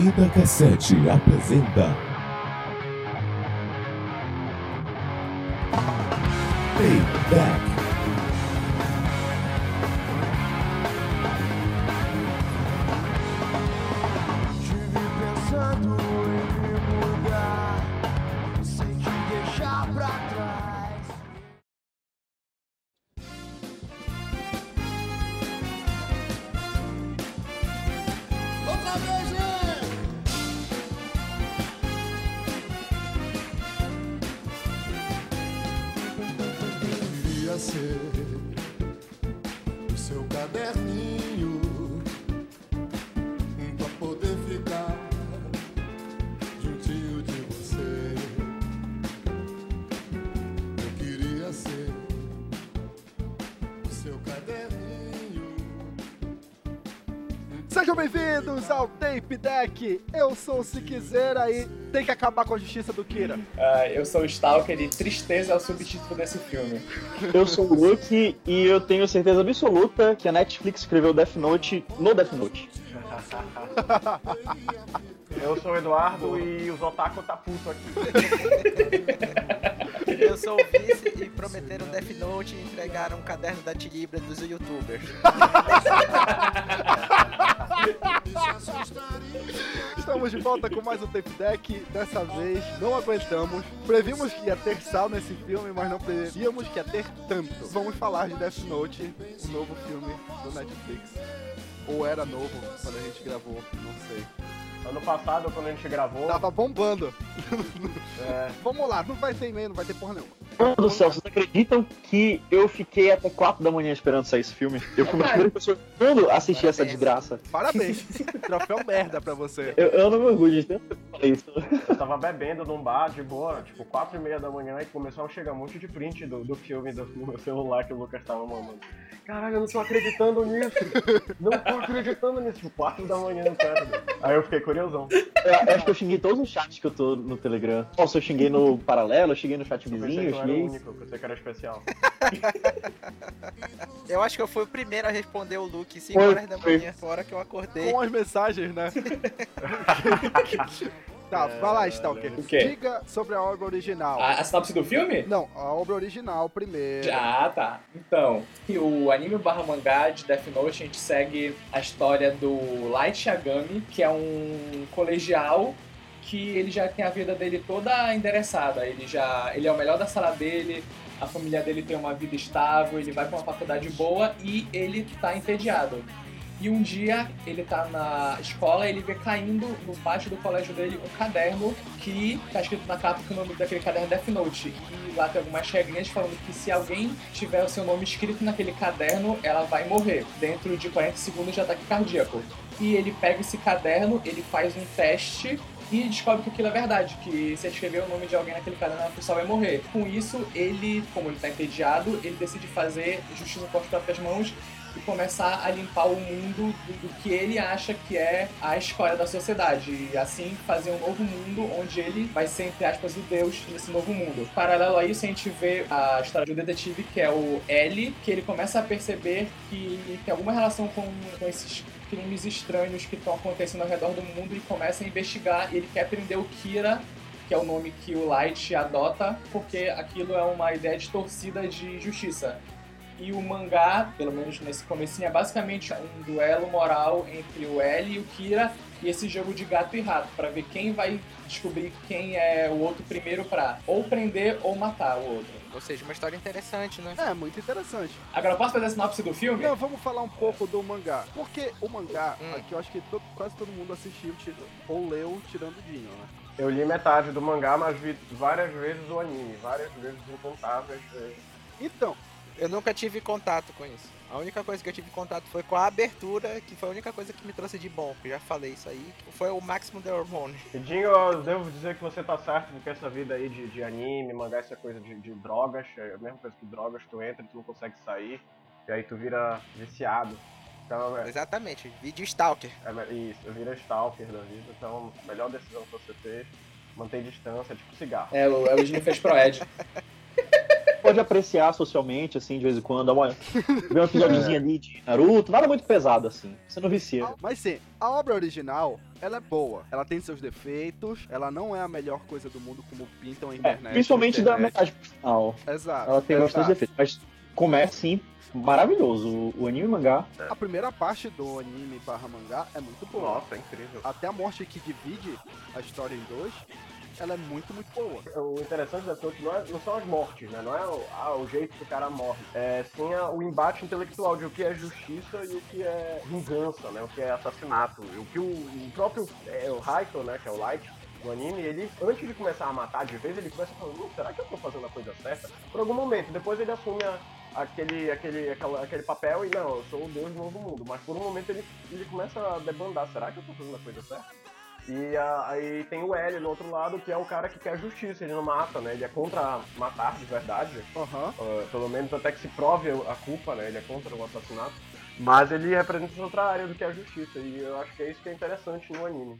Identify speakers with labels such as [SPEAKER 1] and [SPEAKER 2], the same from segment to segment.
[SPEAKER 1] Vida Cassete apresenta. Payback.
[SPEAKER 2] Se Quiser aí. Tem que acabar com a justiça do Kira.
[SPEAKER 3] Ah, eu sou o Stalker e Tristeza é o subtítulo desse filme.
[SPEAKER 4] Eu sou o Luke e eu tenho certeza absoluta que a Netflix escreveu Death Note no Death Note.
[SPEAKER 5] Eu sou o Eduardo e os otaku tá puto aqui.
[SPEAKER 6] Eu sou o vice e prometeram Death Note e entregaram um caderno da Tilibra dos youtubers.
[SPEAKER 2] Estamos de volta com mais um Tape Deck. Dessa vez não aguentamos. Previmos que ia ter sal nesse filme, mas não prevíamos que ia ter tanto. Vamos falar de Death Note, o novo filme do Netflix. Ou era novo quando a gente gravou, não sei.
[SPEAKER 5] Ano passado, quando a gente gravou,
[SPEAKER 2] Tava bombando.
[SPEAKER 5] é,
[SPEAKER 2] Vamos lá, não vai ter e-mail, não vai ter porra nenhuma.
[SPEAKER 4] Mano do céu, vocês acreditam que eu fiquei até 4 da manhã esperando sair esse filme? Eu fui uma das primeiras pessoas do mundo a assistir essa desgraça.
[SPEAKER 2] Parabéns. Troféu merda pra você.
[SPEAKER 4] Eu, eu não me orgulho de tanto que eu falei isso.
[SPEAKER 5] eu tava bebendo num bar de boa, tipo, 4 e meia da manhã, e começou a chegar um monte de print do, do filme do, no meu celular que o Lucas tava mamando. Caralho, eu não tô acreditando nisso! Não tô acreditando nisso! Tipo, 4 da manhã, cara. Aí eu fiquei
[SPEAKER 4] Eu, eu acho que eu xinguei todos os chats que eu tô no Telegram. Nossa, eu xinguei no paralelo, eu xinguei no chat
[SPEAKER 5] Eu
[SPEAKER 4] vizinho, eu
[SPEAKER 5] eu
[SPEAKER 4] xinguei.
[SPEAKER 5] único, eu pensei que era especial.
[SPEAKER 6] Eu acho que eu fui o primeiro a responder o Luke 5
[SPEAKER 4] Foi,
[SPEAKER 6] horas da manhã, fora que eu acordei.
[SPEAKER 2] Com as mensagens, né? tá, vai lá, Stalker.
[SPEAKER 3] O quê?
[SPEAKER 2] Diga sobre a obra original.
[SPEAKER 3] A, a sinopse do filme?
[SPEAKER 2] Não, a obra original primeiro.
[SPEAKER 3] Ah, tá. Então, o anime barra mangá de Death Note, a gente segue a história do Light Yagami, que é um colegial que ele já tem a vida dele toda endereçada. Ele já ele é o melhor da sala dele, a família dele tem uma vida estável, ele vai pra uma faculdade boa e ele tá entediado. E um dia ele tá na escola e ele vê caindo no pátio do colégio dele um caderno que tá escrito na capa que o nome daquele caderno é Death Note. E lá tem algumas regrinhas falando que se alguém tiver o seu nome escrito naquele caderno, ela vai morrer. Dentro de 40 segundos de ataque cardíaco. E ele pega esse caderno, ele faz um teste e descobre que aquilo é verdade, que se escrever o nome de alguém naquele caderno, a pessoa vai morrer. Com isso, ele, como ele tá entediado, ele decide fazer justiça com as próprias mãos e começar a limpar o mundo do, do que ele acha que é a escória da sociedade. E assim fazer um novo mundo onde ele vai ser, entre aspas, o deus desse novo mundo. Paralelo a isso, a gente vê a história de um detetive que é o L, que ele começa a perceber que tem alguma relação com, com esses crimes estranhos que estão acontecendo ao redor do mundo e começa a investigar. E ele quer prender o Kira que é o nome que o Light adota, porque aquilo é uma ideia distorcida de justiça. E o mangá, pelo menos nesse comecinho, é basicamente um duelo moral entre o L e o Kira e esse jogo de gato e rato, pra ver quem vai descobrir quem é o outro primeiro pra ou prender ou matar o outro.
[SPEAKER 6] Ou seja, uma história interessante, né?
[SPEAKER 2] É, muito interessante.
[SPEAKER 3] Agora, posso fazer a sinopse do filme?
[SPEAKER 2] Não, vamos falar um pouco do mangá. Porque o mangá,
[SPEAKER 6] Hum.
[SPEAKER 2] aqui eu acho que to- quase todo mundo assistiu ou leu tirando o Dinho, né?
[SPEAKER 5] Eu li metade do mangá, mas vi várias vezes o anime, várias vezes incontáveis vezes.
[SPEAKER 2] Então,
[SPEAKER 6] Eu nunca tive contato com isso. A única coisa que eu tive contato foi com a abertura, que foi a única coisa que me trouxe de bom, que eu já falei isso aí, foi o Máximo de Hormone.
[SPEAKER 5] E Dinho, eu devo dizer que você tá certo, porque essa vida aí de, de anime, mangá, essa coisa de, de drogas, é a mesma coisa que drogas, tu entra, tu não consegue sair, e aí tu vira viciado. Então, é,
[SPEAKER 6] Exatamente, vídeo Stalker.
[SPEAKER 5] é isso, vira stalker da vida, então, a melhor decisão que você fez, manter distância, é tipo cigarro.
[SPEAKER 3] É, o Eugênio fez pro Ed.
[SPEAKER 4] pode apreciar socialmente, assim, de vez em quando, uma... ver um episódiozinho ali de Naruto, nada muito pesado, assim. Você não vicia.
[SPEAKER 2] Mas sim, a obra original, ela é boa. Ela tem seus defeitos, ela não é a melhor coisa do mundo como pintam a
[SPEAKER 4] É,
[SPEAKER 2] internet.
[SPEAKER 4] principalmente da
[SPEAKER 2] internet.
[SPEAKER 4] metade pro final.
[SPEAKER 2] Exato.
[SPEAKER 4] Ela tem
[SPEAKER 2] exato.
[SPEAKER 4] bastante defeitos, mas começa, sim, maravilhoso. O, anime e mangá,
[SPEAKER 2] A primeira parte do anime barra mangá é muito boa.
[SPEAKER 5] Nossa, é incrível.
[SPEAKER 2] Até a morte que divide a história em dois, ela é muito, muito boa.
[SPEAKER 5] O interessante Death Note não, é- não são as mortes, né? Não é o, ah, o jeito que o cara morre. É sim a- o embate intelectual de o que é justiça e o que é vingança, né? O que é assassinato. E o que o, o próprio é, o Raito, né? Que é o Light do anime, ele, antes de começar a matar de vez, ele começa falando, "Hum, será que eu tô fazendo a coisa certa? Por algum momento. Depois ele assume a- aquele, aquele, aquele papel e não, eu sou o deus do novo mundo. Mas por um momento ele, ele começa a debandar, será que eu tô fazendo a coisa certa? E aí tem o L no outro lado, que é o cara que quer justiça, ele não mata, né? Ele é contra matar de verdade,
[SPEAKER 2] Aham.
[SPEAKER 5] ah, pelo menos até que se prove a culpa, né? Ele é contra o assassinato. Mas ele representa outra área do que é a justiça, e eu acho que é isso que é interessante no anime.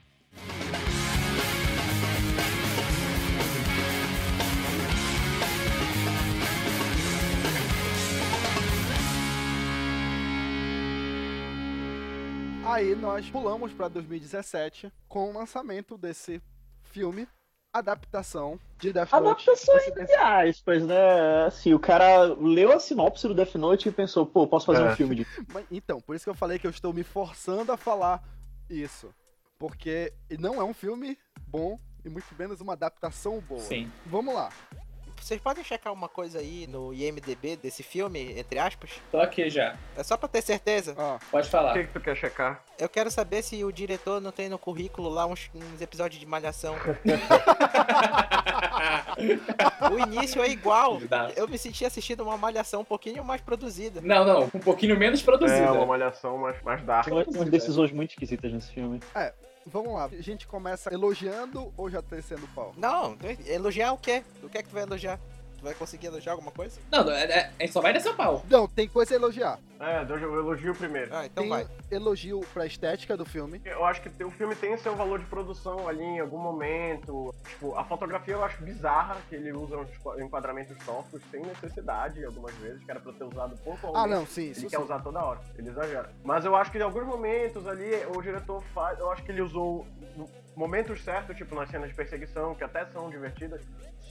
[SPEAKER 2] Aí nós pulamos pra 2017 com o lançamento desse filme, adaptação de Death Note.
[SPEAKER 4] Adaptação entre aspas, né? Assim, o cara leu a sinopse do Death Note e pensou, pô, posso fazer
[SPEAKER 5] É.
[SPEAKER 4] um filme de.
[SPEAKER 2] Mas, então, por isso que eu falei que eu estou me forçando a falar isso. Porque não é um filme bom e muito menos uma adaptação boa.
[SPEAKER 3] Sim.
[SPEAKER 2] Vamos lá.
[SPEAKER 6] Vocês podem checar uma coisa aí no IMDB desse filme, entre aspas?
[SPEAKER 3] Tô aqui já.
[SPEAKER 6] É só pra ter certeza.
[SPEAKER 2] Ó,
[SPEAKER 3] Pode
[SPEAKER 5] O
[SPEAKER 3] falar.
[SPEAKER 5] que, que tu quer checar?
[SPEAKER 6] Eu quero saber se o diretor não tem no currículo lá uns, uns episódios de malhação. o início é igual. Eu me senti assistindo uma malhação um pouquinho mais produzida.
[SPEAKER 3] Não, não, um pouquinho menos produzida.
[SPEAKER 5] É uma malhação mais, mais dark.
[SPEAKER 4] Tem umas- decisões muito esquisitas nesse filme.
[SPEAKER 2] Vamos lá. A gente começa elogiando ou já descendo pau?
[SPEAKER 6] Não, elogiar o quê? O que é que tu vai elogiar? Tu vai conseguir elogiar alguma coisa?
[SPEAKER 3] Não, não, é, é, é só vai descer o pau.
[SPEAKER 2] Não, tem coisa a elogiar.
[SPEAKER 5] É, eu elogio primeiro.
[SPEAKER 6] Ah, então
[SPEAKER 2] tem
[SPEAKER 6] vai.
[SPEAKER 2] elogio pra estética do filme.
[SPEAKER 5] Eu acho que o filme tem seu valor de produção ali em algum momento. Tipo, a fotografia eu acho bizarra, que ele usa uns enquadramentos toscos sem necessidade, algumas vezes, que era pra ter usado pontualmente.
[SPEAKER 2] Ah, não, sim,
[SPEAKER 5] Ele
[SPEAKER 2] isso
[SPEAKER 5] quer
[SPEAKER 2] sim.
[SPEAKER 5] usar toda hora, ele exagera. Mas eu acho que em alguns momentos ali, o diretor faz. Eu acho que ele usou momentos certos, tipo nas cenas de perseguição, que até são divertidas,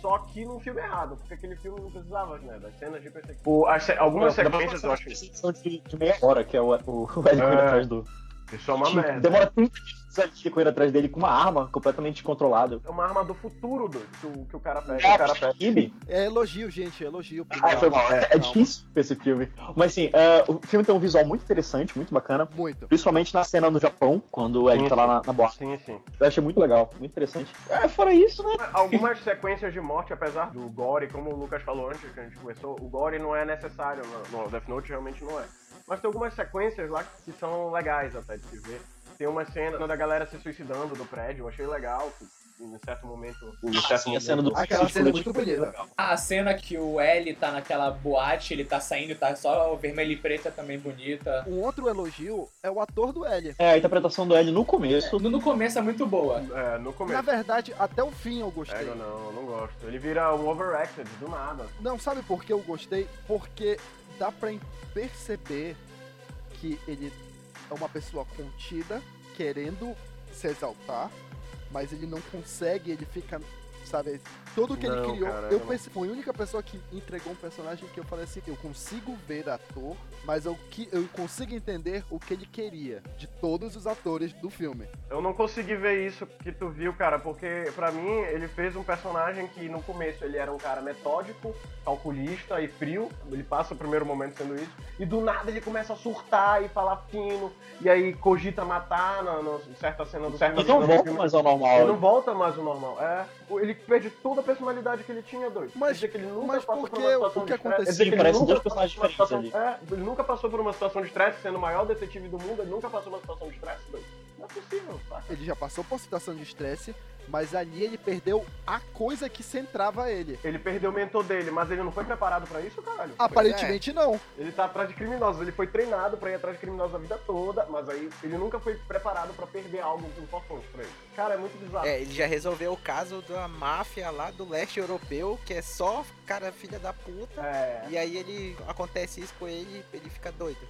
[SPEAKER 5] só que num filme errado, porque aquele filme não precisava, né? Das cenas de perseguição. O- as se- algumas sequências eu acho que.
[SPEAKER 4] São de, de meia hora, que é o, o, o L
[SPEAKER 5] É.
[SPEAKER 4] atrás do.
[SPEAKER 5] Isso é uma merda.
[SPEAKER 4] Demora 30 minutos ali correndo atrás dele com uma arma completamente descontrolada.
[SPEAKER 5] É uma arma do futuro do, que, o, que o cara pega.
[SPEAKER 4] É,
[SPEAKER 5] o cara pega.
[SPEAKER 4] Kimi?
[SPEAKER 2] É elogio, gente, elogio.
[SPEAKER 4] Ah, foi mal. É, é difícil ver esse filme. Mas assim, é, o filme tem um visual muito interessante, muito bacana.
[SPEAKER 2] Muito.
[SPEAKER 4] Principalmente na cena no Japão, quando
[SPEAKER 5] Sim,
[SPEAKER 4] tá lá na, na boate.
[SPEAKER 5] Sim, sim.
[SPEAKER 4] Eu achei muito legal, muito interessante. É, fora isso, né?
[SPEAKER 5] Algumas sequências de morte, apesar do gore, como o Lucas falou antes que a gente começou, o gore não é necessário no, no Death Note, realmente não é. Mas tem algumas sequências lá que são legais até de se ver. Tem uma cena da galera se suicidando do prédio, eu achei legal. Em certo momento. Em certo
[SPEAKER 4] Assim, a cena do
[SPEAKER 2] Aquela cena é muito bonita.
[SPEAKER 3] A cena que o L tá naquela boate, ele tá saindo, tá só vermelho e preta também bonita.
[SPEAKER 2] Um outro elogio é o ator do L.
[SPEAKER 4] É, a interpretação do Ed no começo.
[SPEAKER 3] No, no começo é muito boa.
[SPEAKER 5] É, no
[SPEAKER 2] Na
[SPEAKER 5] começo.
[SPEAKER 2] verdade, até o fim eu gostei.
[SPEAKER 5] É, eu não, eu não gosto. Ele vira um overacted do nada.
[SPEAKER 2] Não, sabe por que eu gostei? Porque dá pra perceber que ele é uma pessoa contida, querendo se exaltar, mas ele não consegue, ele fica, sabe, tudo que ele
[SPEAKER 5] Não,
[SPEAKER 2] criou.
[SPEAKER 5] cara,
[SPEAKER 2] eu pensei, foi a única pessoa que entregou um personagem que eu falei assim, eu consigo ver ator, mas eu, que, eu consigo entender o que ele queria de todos os atores do filme.
[SPEAKER 5] Eu não consegui ver isso que tu viu, cara, porque pra mim ele fez um personagem que no começo ele era um cara metódico, calculista e frio. Ele passa o primeiro momento sendo isso. E do nada ele começa a surtar e falar fino. E aí cogita matar na, na certa cena do certa
[SPEAKER 4] Ele não volta mais ao
[SPEAKER 5] Ele não
[SPEAKER 4] normal.
[SPEAKER 5] volta mais ao normal. É, ele perde toda a personalidade que ele tinha, doido.
[SPEAKER 2] Mas-
[SPEAKER 5] que ele nunca
[SPEAKER 2] mas
[SPEAKER 5] passou
[SPEAKER 2] por
[SPEAKER 5] situação
[SPEAKER 2] O que aconteceu?
[SPEAKER 5] Que ele
[SPEAKER 4] Parecem
[SPEAKER 5] nunca
[SPEAKER 4] dois
[SPEAKER 5] passou
[SPEAKER 4] personagens
[SPEAKER 5] por uma
[SPEAKER 4] diferentes
[SPEAKER 5] situação- É, ele nunca passou por uma situação de estresse, sendo o maior detetive do mundo, ele nunca passou por uma situação de estresse, doido. Não é possível,
[SPEAKER 2] ele já passou por situação de estresse, mas ali ele perdeu a coisa que centrava ele.
[SPEAKER 5] Ele perdeu o mentor dele, mas ele não foi preparado pra isso, caralho.
[SPEAKER 2] Aparentemente não.
[SPEAKER 5] Ele tá atrás de criminosos, ele foi treinado pra ir atrás de criminosos a vida toda, mas aí ele nunca foi preparado pra perder algo importante pra ele. Cara, é muito bizarro.
[SPEAKER 6] É, ele já resolveu o caso da máfia lá do leste europeu, que é só cara filha da puta.
[SPEAKER 5] É.
[SPEAKER 6] E aí ele acontece isso com ele, ele fica doido.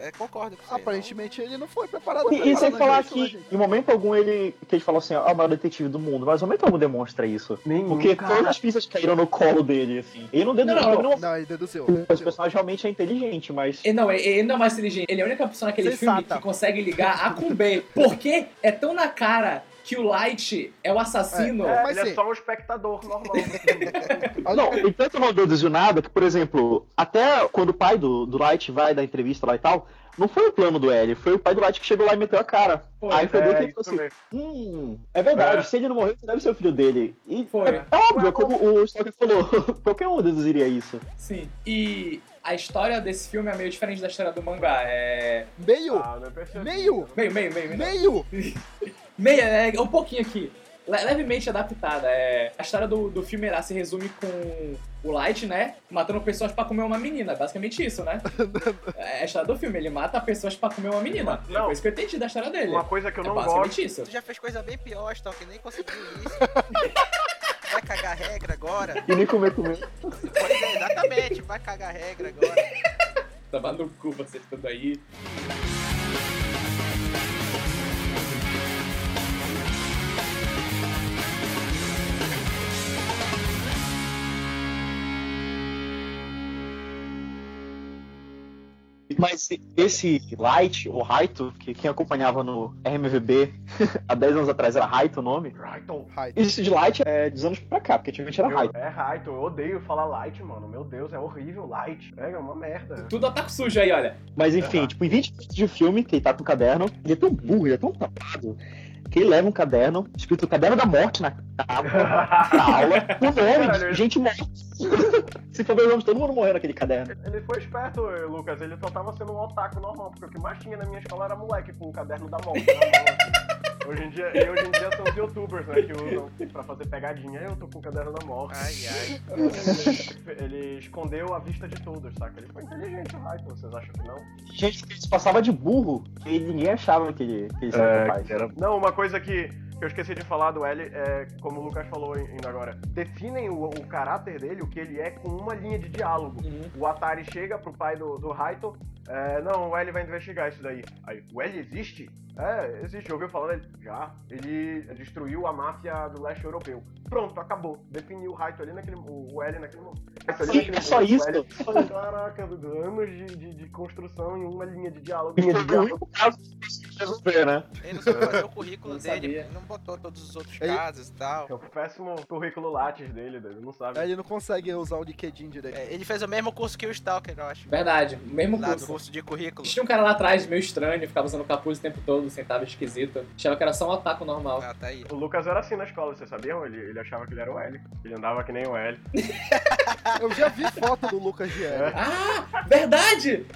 [SPEAKER 6] É, concordo com você.
[SPEAKER 2] Aparentemente ele não foi preparado
[SPEAKER 4] E, e
[SPEAKER 2] pra
[SPEAKER 4] sem
[SPEAKER 2] né,
[SPEAKER 4] falar
[SPEAKER 2] gente?
[SPEAKER 4] que, em momento algum, ele que ele falou assim, ah, o maior detetive do mundo, mas em momento algum demonstra isso.
[SPEAKER 5] Nenhum,
[SPEAKER 4] Porque
[SPEAKER 5] cara.
[SPEAKER 4] todas as pistas caíram no colo dele, assim. Ele não deduziu,
[SPEAKER 3] Não,
[SPEAKER 4] não,
[SPEAKER 2] Não, ele deduziu.
[SPEAKER 4] Esse personagem realmente é inteligente, mas.
[SPEAKER 3] E não, ele ele não é mais inteligente. Ele é a única pessoa naquele filme
[SPEAKER 2] Sensata.
[SPEAKER 3] que consegue ligar A com B. Porque é tão na cara que o Light é o assassino.
[SPEAKER 5] É,
[SPEAKER 2] Mas
[SPEAKER 5] ele
[SPEAKER 2] sim.
[SPEAKER 5] é só um espectador normal.
[SPEAKER 4] Não, e tanto não deduziu nada que, por exemplo, até quando o pai do, do Light vai dar entrevista lá e tal, não foi o plano do L, foi o pai do Light que chegou lá e meteu a cara.
[SPEAKER 3] Foi,
[SPEAKER 4] Aí foi bem que
[SPEAKER 5] é,
[SPEAKER 4] ele assim: hum, é verdade,
[SPEAKER 5] É.
[SPEAKER 4] se ele não morreu, você deve ser o filho dele. E
[SPEAKER 3] Foi.
[SPEAKER 4] é, é óbvio, como o Stalker falou, qualquer um deduziria isso.
[SPEAKER 3] Sim. E a história desse filme é meio diferente da história do mangá. É.
[SPEAKER 2] Meio!
[SPEAKER 5] Ah, não é percebido.
[SPEAKER 2] Meio!
[SPEAKER 3] Meio, meio, meio, meio.
[SPEAKER 2] Meio!
[SPEAKER 3] Meia, é um pouquinho aqui. Le- levemente adaptada. É, a história do, do filme ela se resume com o Light, né? Matando pessoas pra comer uma menina. Basicamente isso, né? É a história do filme. Ele mata pessoas pra comer uma menina.
[SPEAKER 5] Não.
[SPEAKER 3] Foi isso que eu entendi da história dele.
[SPEAKER 5] Uma coisa que eu
[SPEAKER 3] é
[SPEAKER 5] não
[SPEAKER 3] basicamente
[SPEAKER 5] gosto.
[SPEAKER 3] isso.
[SPEAKER 6] Tu já fez coisa bem pior, Stalker, nem conseguiu isso. Vai cagar regra agora?
[SPEAKER 4] E nem comer comer.
[SPEAKER 6] Pois é, exatamente, vai cagar regra agora.
[SPEAKER 3] Tava no cu vocês tudo aí.
[SPEAKER 4] Mas esse Light, ou Raito, que quem acompanhava no RMVB há 10 anos atrás era Raito o nome.
[SPEAKER 5] Raito.
[SPEAKER 2] Raito.
[SPEAKER 4] Esse de Light é dos anos pra cá, porque antigamente era Raito.
[SPEAKER 5] É Raito, eu odeio falar light, mano. Meu Deus, é horrível light. É, é uma merda.
[SPEAKER 3] Tudo ataque sujo aí, olha.
[SPEAKER 4] Mas enfim,
[SPEAKER 5] Aham.
[SPEAKER 4] tipo, em 20 minutos de filme, que ele tá com o caderno, ele é tão burro, ele é tão tapado, que leva um caderno, escrito Caderno da Morte na capa da aula, o nome gente morta. Se for ver o nome, todo mundo morreu naquele caderno.
[SPEAKER 5] Ele foi esperto, Lucas. Ele só tava sendo um otaku normal, porque o que mais tinha na minha escola era moleque com o caderno da morte na mão. Hoje em dia, e hoje em dia são os youtubers, né, que usam pra fazer pegadinha. Eu tô com o caderno da morte.
[SPEAKER 6] Ai, ai.
[SPEAKER 5] Ele escondeu a vista de todos, saca? Ele foi inteligente, o Raito, vocês acham que não?
[SPEAKER 4] Gente que se passava de burro, e ninguém achava que ele, que ele seria capaz.
[SPEAKER 5] Não, uma coisa que, que eu esqueci de falar do L é, como o Lucas falou ainda agora, definem o, o caráter dele, o que ele é, com uma linha de diálogo. O Atari chega pro pai do, do Raito, é, não, o L vai investigar isso daí. Aí, o L existe? É, existe, ouviu falar dele? Já. Ele destruiu a máfia do leste europeu. Pronto, acabou. Definiu o Raito ali naquele. O, o L naquele momento.
[SPEAKER 4] É só isso.
[SPEAKER 5] Caraca, anos de, de, de construção em uma linha de diálogo. Linha de diálogo.
[SPEAKER 4] resolver, né?
[SPEAKER 6] Ele não soube fazer o currículo
[SPEAKER 3] Não
[SPEAKER 6] dele,
[SPEAKER 3] sabia.
[SPEAKER 6] ele não botou todos os outros
[SPEAKER 2] Ele-
[SPEAKER 6] casos e tal.
[SPEAKER 5] É o péssimo currículo Lattes dele, ele não sabe.
[SPEAKER 2] Ele não consegue usar o LinkedIn direito.
[SPEAKER 6] É, ele fez o mesmo curso que o Stalker, eu acho.
[SPEAKER 3] Verdade, o mesmo
[SPEAKER 6] Lá
[SPEAKER 3] curso.
[SPEAKER 6] Curso de currículo.
[SPEAKER 3] Tinha um cara lá atrás, meio estranho, ficava usando capuz o tempo todo, sentava esquisito. Achava que era só um otaku normal.
[SPEAKER 6] Ah, tá aí.
[SPEAKER 5] O Lucas era assim na escola, vocês sabiam? Ele, ele achava que ele era o L. Ele andava que nem o L.
[SPEAKER 2] Eu já vi foto do Lucas de L.
[SPEAKER 3] Ah, verdade!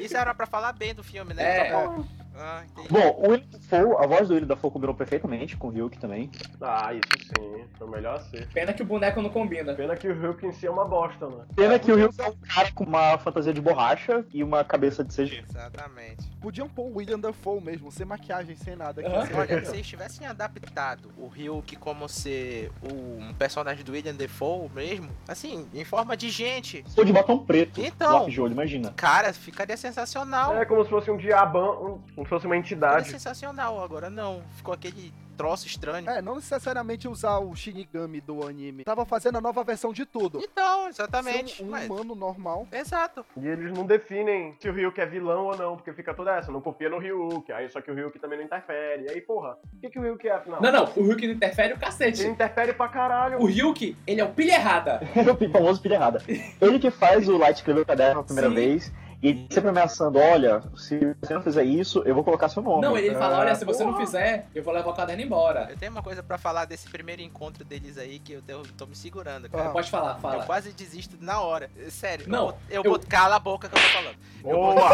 [SPEAKER 6] Isso era pra falar bem do filme, né?
[SPEAKER 3] É.
[SPEAKER 6] Só- Ah, entendi.
[SPEAKER 4] Bom, o William Dafoe, a voz do William Dafoe combinou perfeitamente com o Ryuk também.
[SPEAKER 5] Ah, isso sim. Foi o melhor ser.
[SPEAKER 3] Pena que o boneco não combina.
[SPEAKER 5] Pena que o Hulk em si é uma bosta, né?
[SPEAKER 4] Pena que o Ryuk é um cara com uma fantasia de borracha e uma cabeça de CG.
[SPEAKER 6] Exatamente.
[SPEAKER 2] Podiam pôr o William Dafoe mesmo, sem maquiagem, sem nada. Aqui.
[SPEAKER 6] Olha, se eles tivessem adaptado o Ryuk como ser o, um personagem do William Defoe mesmo, assim, em forma de gente,
[SPEAKER 4] Sou de batom preto,
[SPEAKER 6] Então.
[SPEAKER 4] lápis de olho, imagina.
[SPEAKER 6] cara, ficaria sensacional.
[SPEAKER 5] É como se fosse um diabão, um- se fosse uma entidade.
[SPEAKER 6] sensacional, agora não. Ficou aquele troço estranho.
[SPEAKER 2] É, não necessariamente usar o Shinigami do anime. Tava fazendo a nova versão de tudo.
[SPEAKER 6] Então, exatamente.
[SPEAKER 2] Ser um
[SPEAKER 6] mas-
[SPEAKER 2] humano normal.
[SPEAKER 6] Exato.
[SPEAKER 5] E eles não definem se o Ryuk é vilão ou não, porque fica toda essa. Não confia no Ryuk, aí só que o Ryuk também não interfere. E aí, porra, o que, que o Ryuk é afinal?
[SPEAKER 3] Não, não, o Ryuk não interfere o
[SPEAKER 5] Ele
[SPEAKER 3] cacete.
[SPEAKER 5] interfere pra caralho.
[SPEAKER 3] O Ryuk, ele é o pilha errada.
[SPEAKER 4] o famoso pilha errada. Ele que faz o Light escrever o caderno a primeira
[SPEAKER 3] Sim.
[SPEAKER 4] vez e ele sempre ameaçando: olha, se você não fizer isso, eu vou colocar seu nome.
[SPEAKER 3] Não, ele fala,
[SPEAKER 5] Ah,
[SPEAKER 3] olha, se você não
[SPEAKER 5] porra.
[SPEAKER 3] fizer, eu vou levar o caderno embora.
[SPEAKER 6] Eu tenho uma coisa pra falar desse primeiro encontro deles aí que eu tô, me segurando,
[SPEAKER 2] Ah.
[SPEAKER 6] cara.
[SPEAKER 3] Pode falar,
[SPEAKER 6] Eu
[SPEAKER 3] fala.
[SPEAKER 6] quase desisto na hora. Sério.
[SPEAKER 3] Não,
[SPEAKER 6] eu, eu,
[SPEAKER 3] eu-
[SPEAKER 6] Cala a boca que eu tô falando. Eu
[SPEAKER 5] Boa!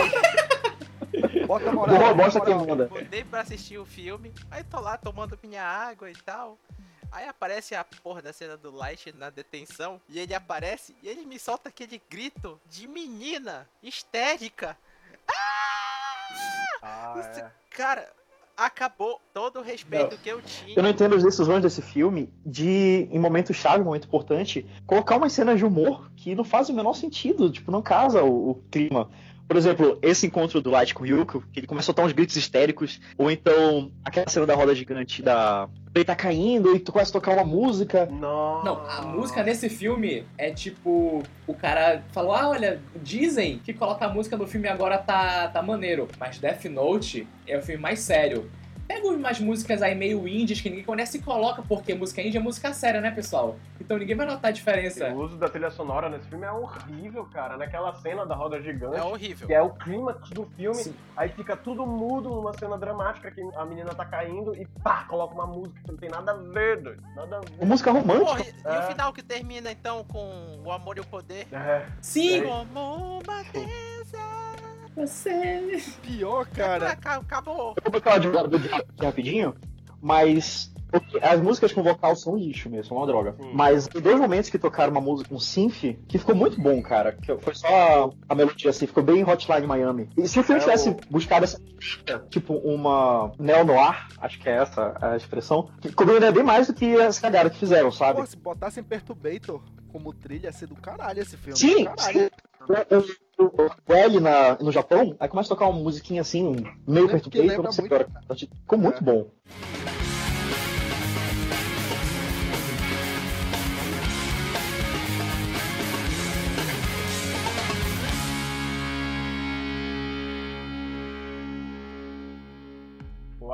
[SPEAKER 2] Bota a moral.
[SPEAKER 4] Boa
[SPEAKER 2] bota
[SPEAKER 4] quem manda.
[SPEAKER 6] Botei pra assistir o filme, aí tô lá tomando minha água e tal. Aí aparece a porra da cena do Light na detenção, e ele aparece e ele me solta aquele grito de menina histérica.
[SPEAKER 5] Ah, é.
[SPEAKER 6] Cara, acabou todo o respeito que eu tinha.
[SPEAKER 4] Eu não entendo as decisões desse filme de, em momento chave, momento importante, colocar umas cenas de humor que não fazem o menor sentido, tipo, não casa o, o clima. Por exemplo, esse encontro do Light com o Ryuko, que ele começou a dar uns gritos histéricos, ou então aquela cena da roda gigante da. Ele tá caindo e tu começa a tocar uma música.
[SPEAKER 5] Nossa.
[SPEAKER 3] Não, a música nesse filme é tipo. O cara falou: Ah, olha, dizem que colocar a música no filme agora tá, tá maneiro. Mas Death Note é o filme mais sério. Pega umas músicas aí meio indies que ninguém conhece e coloca, porque música indie é música séria, né, pessoal? Então ninguém vai notar a diferença.
[SPEAKER 5] O uso da trilha sonora nesse filme é horrível, cara. Naquela cena da roda gigante,
[SPEAKER 6] É horrível.
[SPEAKER 5] que é o clímax do filme,
[SPEAKER 3] Sim.
[SPEAKER 5] aí fica tudo mudo numa cena dramática que a menina tá caindo e pá, coloca uma música que não tem nada a ver, doido. Nada a ver.
[SPEAKER 4] Uma música romântica.
[SPEAKER 6] Porra, e, e
[SPEAKER 5] É.
[SPEAKER 6] o final que termina então com o amor e o poder?
[SPEAKER 5] É.
[SPEAKER 3] Sim!
[SPEAKER 6] Como uma.
[SPEAKER 3] Você.
[SPEAKER 2] Pior, cara.
[SPEAKER 6] Aca- Acabou.
[SPEAKER 4] Eu vou botar o advogado do diabo aqui rapidinho, mas porque as músicas com vocal são lixo mesmo, são uma droga.
[SPEAKER 5] Sim.
[SPEAKER 4] Mas tem dois momentos que tocaram uma música, um synth, que ficou muito bom, cara. Que foi só a melodia assim, ficou bem Hotline Miami. E se o filme
[SPEAKER 5] É
[SPEAKER 4] tivesse
[SPEAKER 5] o-
[SPEAKER 4] buscado essa tipo uma neo-noir, acho que é essa a expressão, que combinaria bem mais do que as cagadas que fizeram, sabe?
[SPEAKER 2] Pô, se botassem Perturbator como trilha, ia ser do caralho esse filme.
[SPEAKER 4] Sim,
[SPEAKER 2] caralho.
[SPEAKER 4] sim. O, L na, no Japão, aí começa a tocar uma musiquinha assim, meio
[SPEAKER 2] É porque
[SPEAKER 4] perturbador,
[SPEAKER 2] lembra
[SPEAKER 4] não sei
[SPEAKER 2] muito-.
[SPEAKER 4] Ficou muito bom.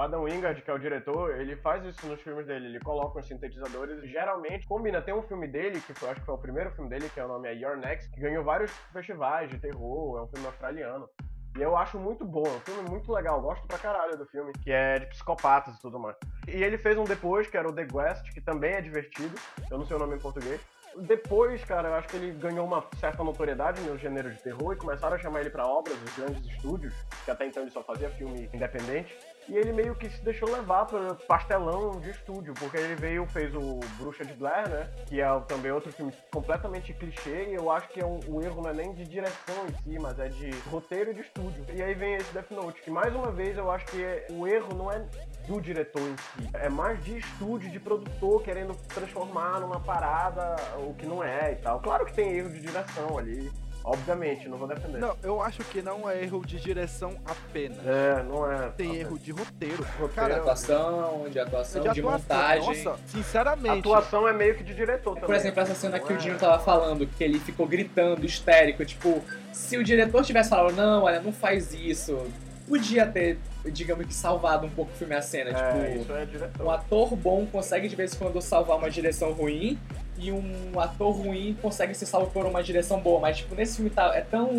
[SPEAKER 5] Adam Wingard, que é o diretor, ele faz isso nos filmes dele. Ele coloca os sintetizadores e geralmente combina. Tem um filme dele, que foi, acho que foi o primeiro filme dele, que é o nome é Your Next, que ganhou vários festivais de terror, é um filme australiano. E eu acho muito bom, é um filme muito legal, gosto pra caralho do filme, que é de psicopatas e tudo mais. E ele fez um depois, que era o The Guest, que também é divertido, eu não sei o nome em português. Depois, cara, eu acho que ele ganhou uma certa notoriedade no gênero de terror e começaram a chamar ele pra obras, os grandes estúdios, que até então ele só fazia filme independente. E ele meio que se deixou levar para pastelão de estúdio, porque ele veio, fez o Bruxa de Blair, né? Que é também outro filme completamente clichê, e eu acho que é um, o erro não é nem de direção em si, mas é de roteiro de estúdio. E aí vem esse Death Note, que mais uma vez eu acho que é- o erro não é do diretor em si, é mais de estúdio, de produtor querendo transformar numa parada o que não é e tal. Claro que tem erro de direção ali, obviamente, não vou defender.
[SPEAKER 2] Não, eu acho que não é erro de direção apenas.
[SPEAKER 5] É, não é.
[SPEAKER 2] Tem erro de roteiro.
[SPEAKER 3] De
[SPEAKER 2] Cara,
[SPEAKER 3] atuação, de atuação, de,
[SPEAKER 2] atuação.
[SPEAKER 3] montagem.
[SPEAKER 2] Nossa,
[SPEAKER 5] A
[SPEAKER 2] sinceramente.
[SPEAKER 5] atuação é meio que de diretor também.
[SPEAKER 3] Por exemplo, essa cena que o
[SPEAKER 5] é-
[SPEAKER 3] Dinho tava falando, que ele ficou gritando, histérico, tipo, se o diretor tivesse falado, não, olha, não faz isso, podia ter, digamos que, salvado um pouco o filme a cena.
[SPEAKER 5] É,
[SPEAKER 3] tipo,
[SPEAKER 5] isso é diretor.
[SPEAKER 3] um ator bom consegue de vez em quando salvar uma direção ruim. E um ator ruim consegue ser salvo por uma direção boa, mas tipo, nesse filme tá, é tão.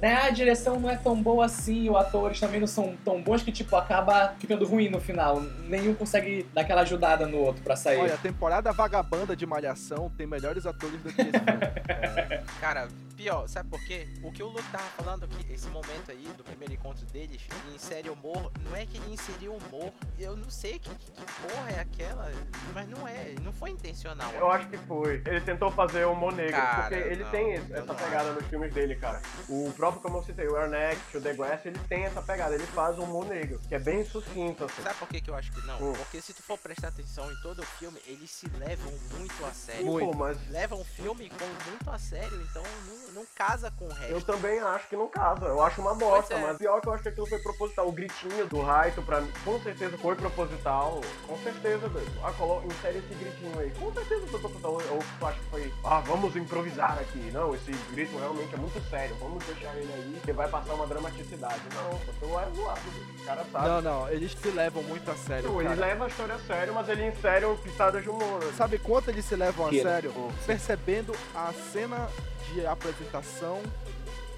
[SPEAKER 3] Né, a direção não é tão boa assim, os atores também não são tão bons que, tipo, acaba ficando ruim no final. Nenhum consegue dar aquela ajudada no outro pra sair.
[SPEAKER 2] Olha, a temporada vagabanda de Malhação tem melhores atores do que esse filme.
[SPEAKER 6] Cara, pior, sabe por quê? O que o Luke tava falando aqui, esse momento aí, do primeiro encontro deles, ele insere humor, não é que ele inseriu humor, eu não sei que, que porra é aquela, mas não é, não foi intencional.
[SPEAKER 5] Eu acho que foi. Ele tentou fazer o humor negro,
[SPEAKER 6] Cara,
[SPEAKER 5] porque ele
[SPEAKER 6] não,
[SPEAKER 5] tem esse- essa
[SPEAKER 6] não
[SPEAKER 5] pegada nos filmes dele, cara. O próprio, como eu citei, o Ernext, o The Glass, ele tem essa pegada, ele faz um humor negro, que é bem sucinto, assim.
[SPEAKER 6] Sabe por que, que eu acho que não?
[SPEAKER 5] Hum.
[SPEAKER 6] Porque se tu for prestar atenção em todo o filme, eles se levam muito a sério.
[SPEAKER 2] Muito.
[SPEAKER 5] Pô, mas
[SPEAKER 6] Levam o filme como muito a sério, então não, não casa com o resto.
[SPEAKER 5] eu também acho que não casa. Eu acho uma bosta,
[SPEAKER 6] é.
[SPEAKER 5] mas pior que eu acho que aquilo foi proposital. O gritinho do Raito, pra mim, com certeza foi proposital. Com certeza, doido. Ah, colo... insere esse gritinho aí. Com certeza foi proposital. Ou tu acha que foi, ah, vamos improvisar aqui. Não, esse grito realmente é muito sério. Vamos deixar ele aí, que vai passar uma dramaticidade. Não, é zoado, doido. O cara sabe.
[SPEAKER 2] Não, não, eles se levam muito a sério.
[SPEAKER 5] Ele leva a história a sério, mas ele insere um pitada de humor.
[SPEAKER 2] Sabe quanto eles se levam a
[SPEAKER 3] Que-
[SPEAKER 2] sério? Percebendo a cena de apresentação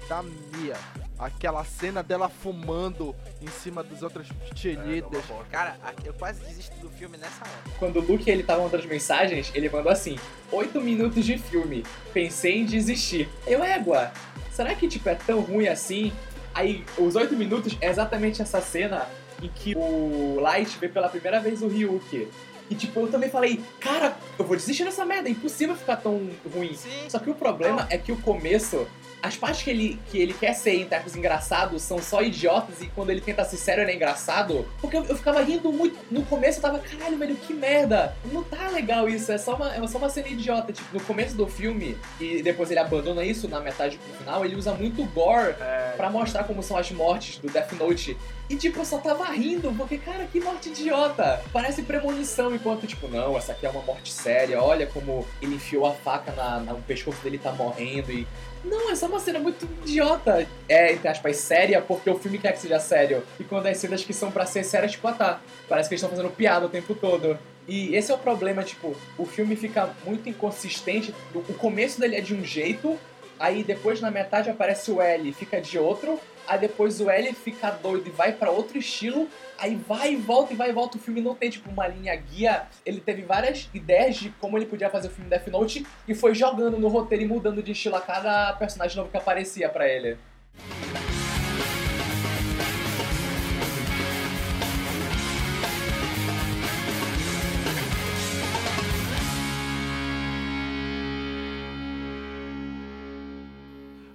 [SPEAKER 2] da Mia. Aquela cena dela fumando em cima das outras
[SPEAKER 5] É, uma
[SPEAKER 2] cheerleaders.
[SPEAKER 5] bosta.
[SPEAKER 6] Cara, eu quase desisto do filme nessa hora.
[SPEAKER 3] Quando o Luke ele tava mandando as mensagens, ele mandou assim: 8 minutos de filme, pensei em desistir. Eu, égua, será que tipo é tão ruim assim? Aí, os oito minutos é exatamente essa cena em que o Light vê pela primeira vez o Ryuki. E tipo, eu também falei, cara, eu vou desistir dessa merda, é impossível ficar tão ruim.
[SPEAKER 6] Sim.
[SPEAKER 3] Só que o problema é que o começo, as partes que ele, que ele quer ser, em termos engraçados, são só idiotas e quando ele tenta ser sério, ele é engraçado. Porque eu, eu ficava rindo muito. No começo eu tava, caralho, velho, que merda. Não tá legal isso, é só uma, é só uma cena idiota. Tipo, no começo do filme, e depois ele abandona isso na metade pro final, ele usa muito gore
[SPEAKER 5] É,
[SPEAKER 3] pra mostrar como são as mortes do Death Note. E tipo, eu só tava rindo, porque, cara, que morte idiota! Parece premonição, enquanto, tipo, não, essa aqui é uma morte séria, olha como ele enfiou a faca na, na- no pescoço dele tá morrendo e. Não, é uma cena muito idiota. É, entre aspas, séria, porque o filme quer que seja sério. E quando as cenas que são pra ser sérias, tipo, ah tá. Parece que eles estão fazendo piada o tempo todo. E esse é o problema, tipo, o filme fica muito inconsistente. O começo dele é de um jeito, aí depois na metade aparece o L e fica de outro, aí depois o L fica doido e vai pra outro estilo, aí vai e volta e vai e volta. O filme não tem tipo uma linha guia. Ele teve várias ideias de como ele podia fazer o filme Death Note e foi jogando no roteiro e mudando de estilo a cada personagem novo que aparecia pra ele.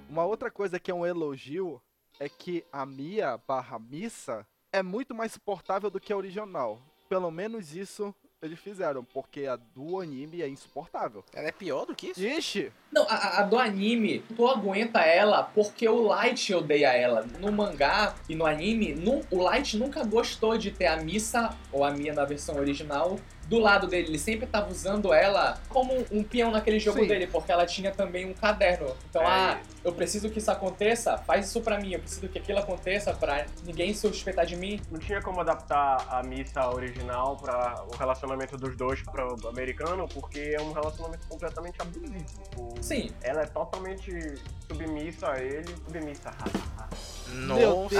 [SPEAKER 2] Uma outra coisa que é um elogio é que a Mia barra Missa é muito mais suportável do que a original. Pelo menos isso eles fizeram, porque a do anime é insuportável.
[SPEAKER 6] Ela é pior do que isso?
[SPEAKER 2] Ixi!
[SPEAKER 3] Não, a, a do anime, tu aguenta ela porque o Light odeia ela. No mangá e no anime, nu- o Light nunca gostou de ter a Missa, ou a Mia na versão original, do lado dele. Ele sempre tava usando ela como um peão naquele jogo
[SPEAKER 2] Sim.
[SPEAKER 3] dele, porque ela tinha também um caderno. Então,
[SPEAKER 5] É.
[SPEAKER 3] ah, eu preciso que isso aconteça, faz isso pra mim. Eu preciso que aquilo aconteça pra ninguém suspeitar de mim.
[SPEAKER 5] Não tinha como adaptar a missa original para o relacionamento dos dois para o americano, porque é um relacionamento completamente abusivo.
[SPEAKER 3] Sim.
[SPEAKER 5] Ela é totalmente submissa a ele, submissa.
[SPEAKER 2] Meu
[SPEAKER 6] Nossa.
[SPEAKER 2] Deus!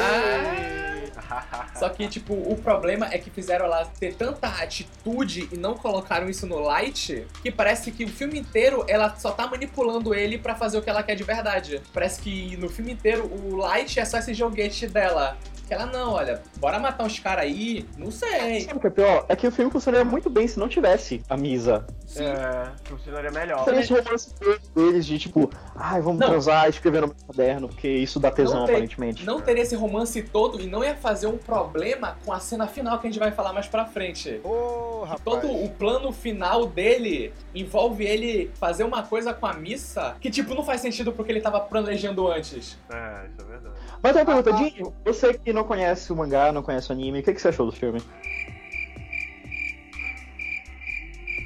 [SPEAKER 3] Só que, tipo, o problema é que fizeram ela ter tanta atitude e não colocaram isso no Light, que parece que o filme inteiro ela só tá manipulando ele pra fazer o que ela quer de verdade. Parece que no filme inteiro o Light é só esse joguete dela. Que ela, não, olha, bora matar uns caras aí, não sei.
[SPEAKER 4] Sabe o que é pior? É que o filme funcionaria muito bem se não tivesse a Misa.
[SPEAKER 5] É, funcionaria melhor.
[SPEAKER 4] Seria esse romance todo deles de tipo, ai, vamos
[SPEAKER 3] Não.
[SPEAKER 4] transar, escrever no meu caderno, porque isso dá tesão,
[SPEAKER 3] Não tem-
[SPEAKER 4] aparentemente.
[SPEAKER 3] Não teria esse romance todo e não ia fazer um problema com a cena final que a gente vai falar mais pra frente.
[SPEAKER 2] Ô, rapaz.
[SPEAKER 3] Todo o plano final dele envolve ele fazer uma coisa com a missa que, tipo, não faz sentido porque ele tava planejando antes.
[SPEAKER 5] É, isso é verdade.
[SPEAKER 4] Mas uma pergunta,
[SPEAKER 2] Ah, ah.
[SPEAKER 4] Dinho, você que não conhece o mangá, não conhece o anime, o que, que você achou do filme?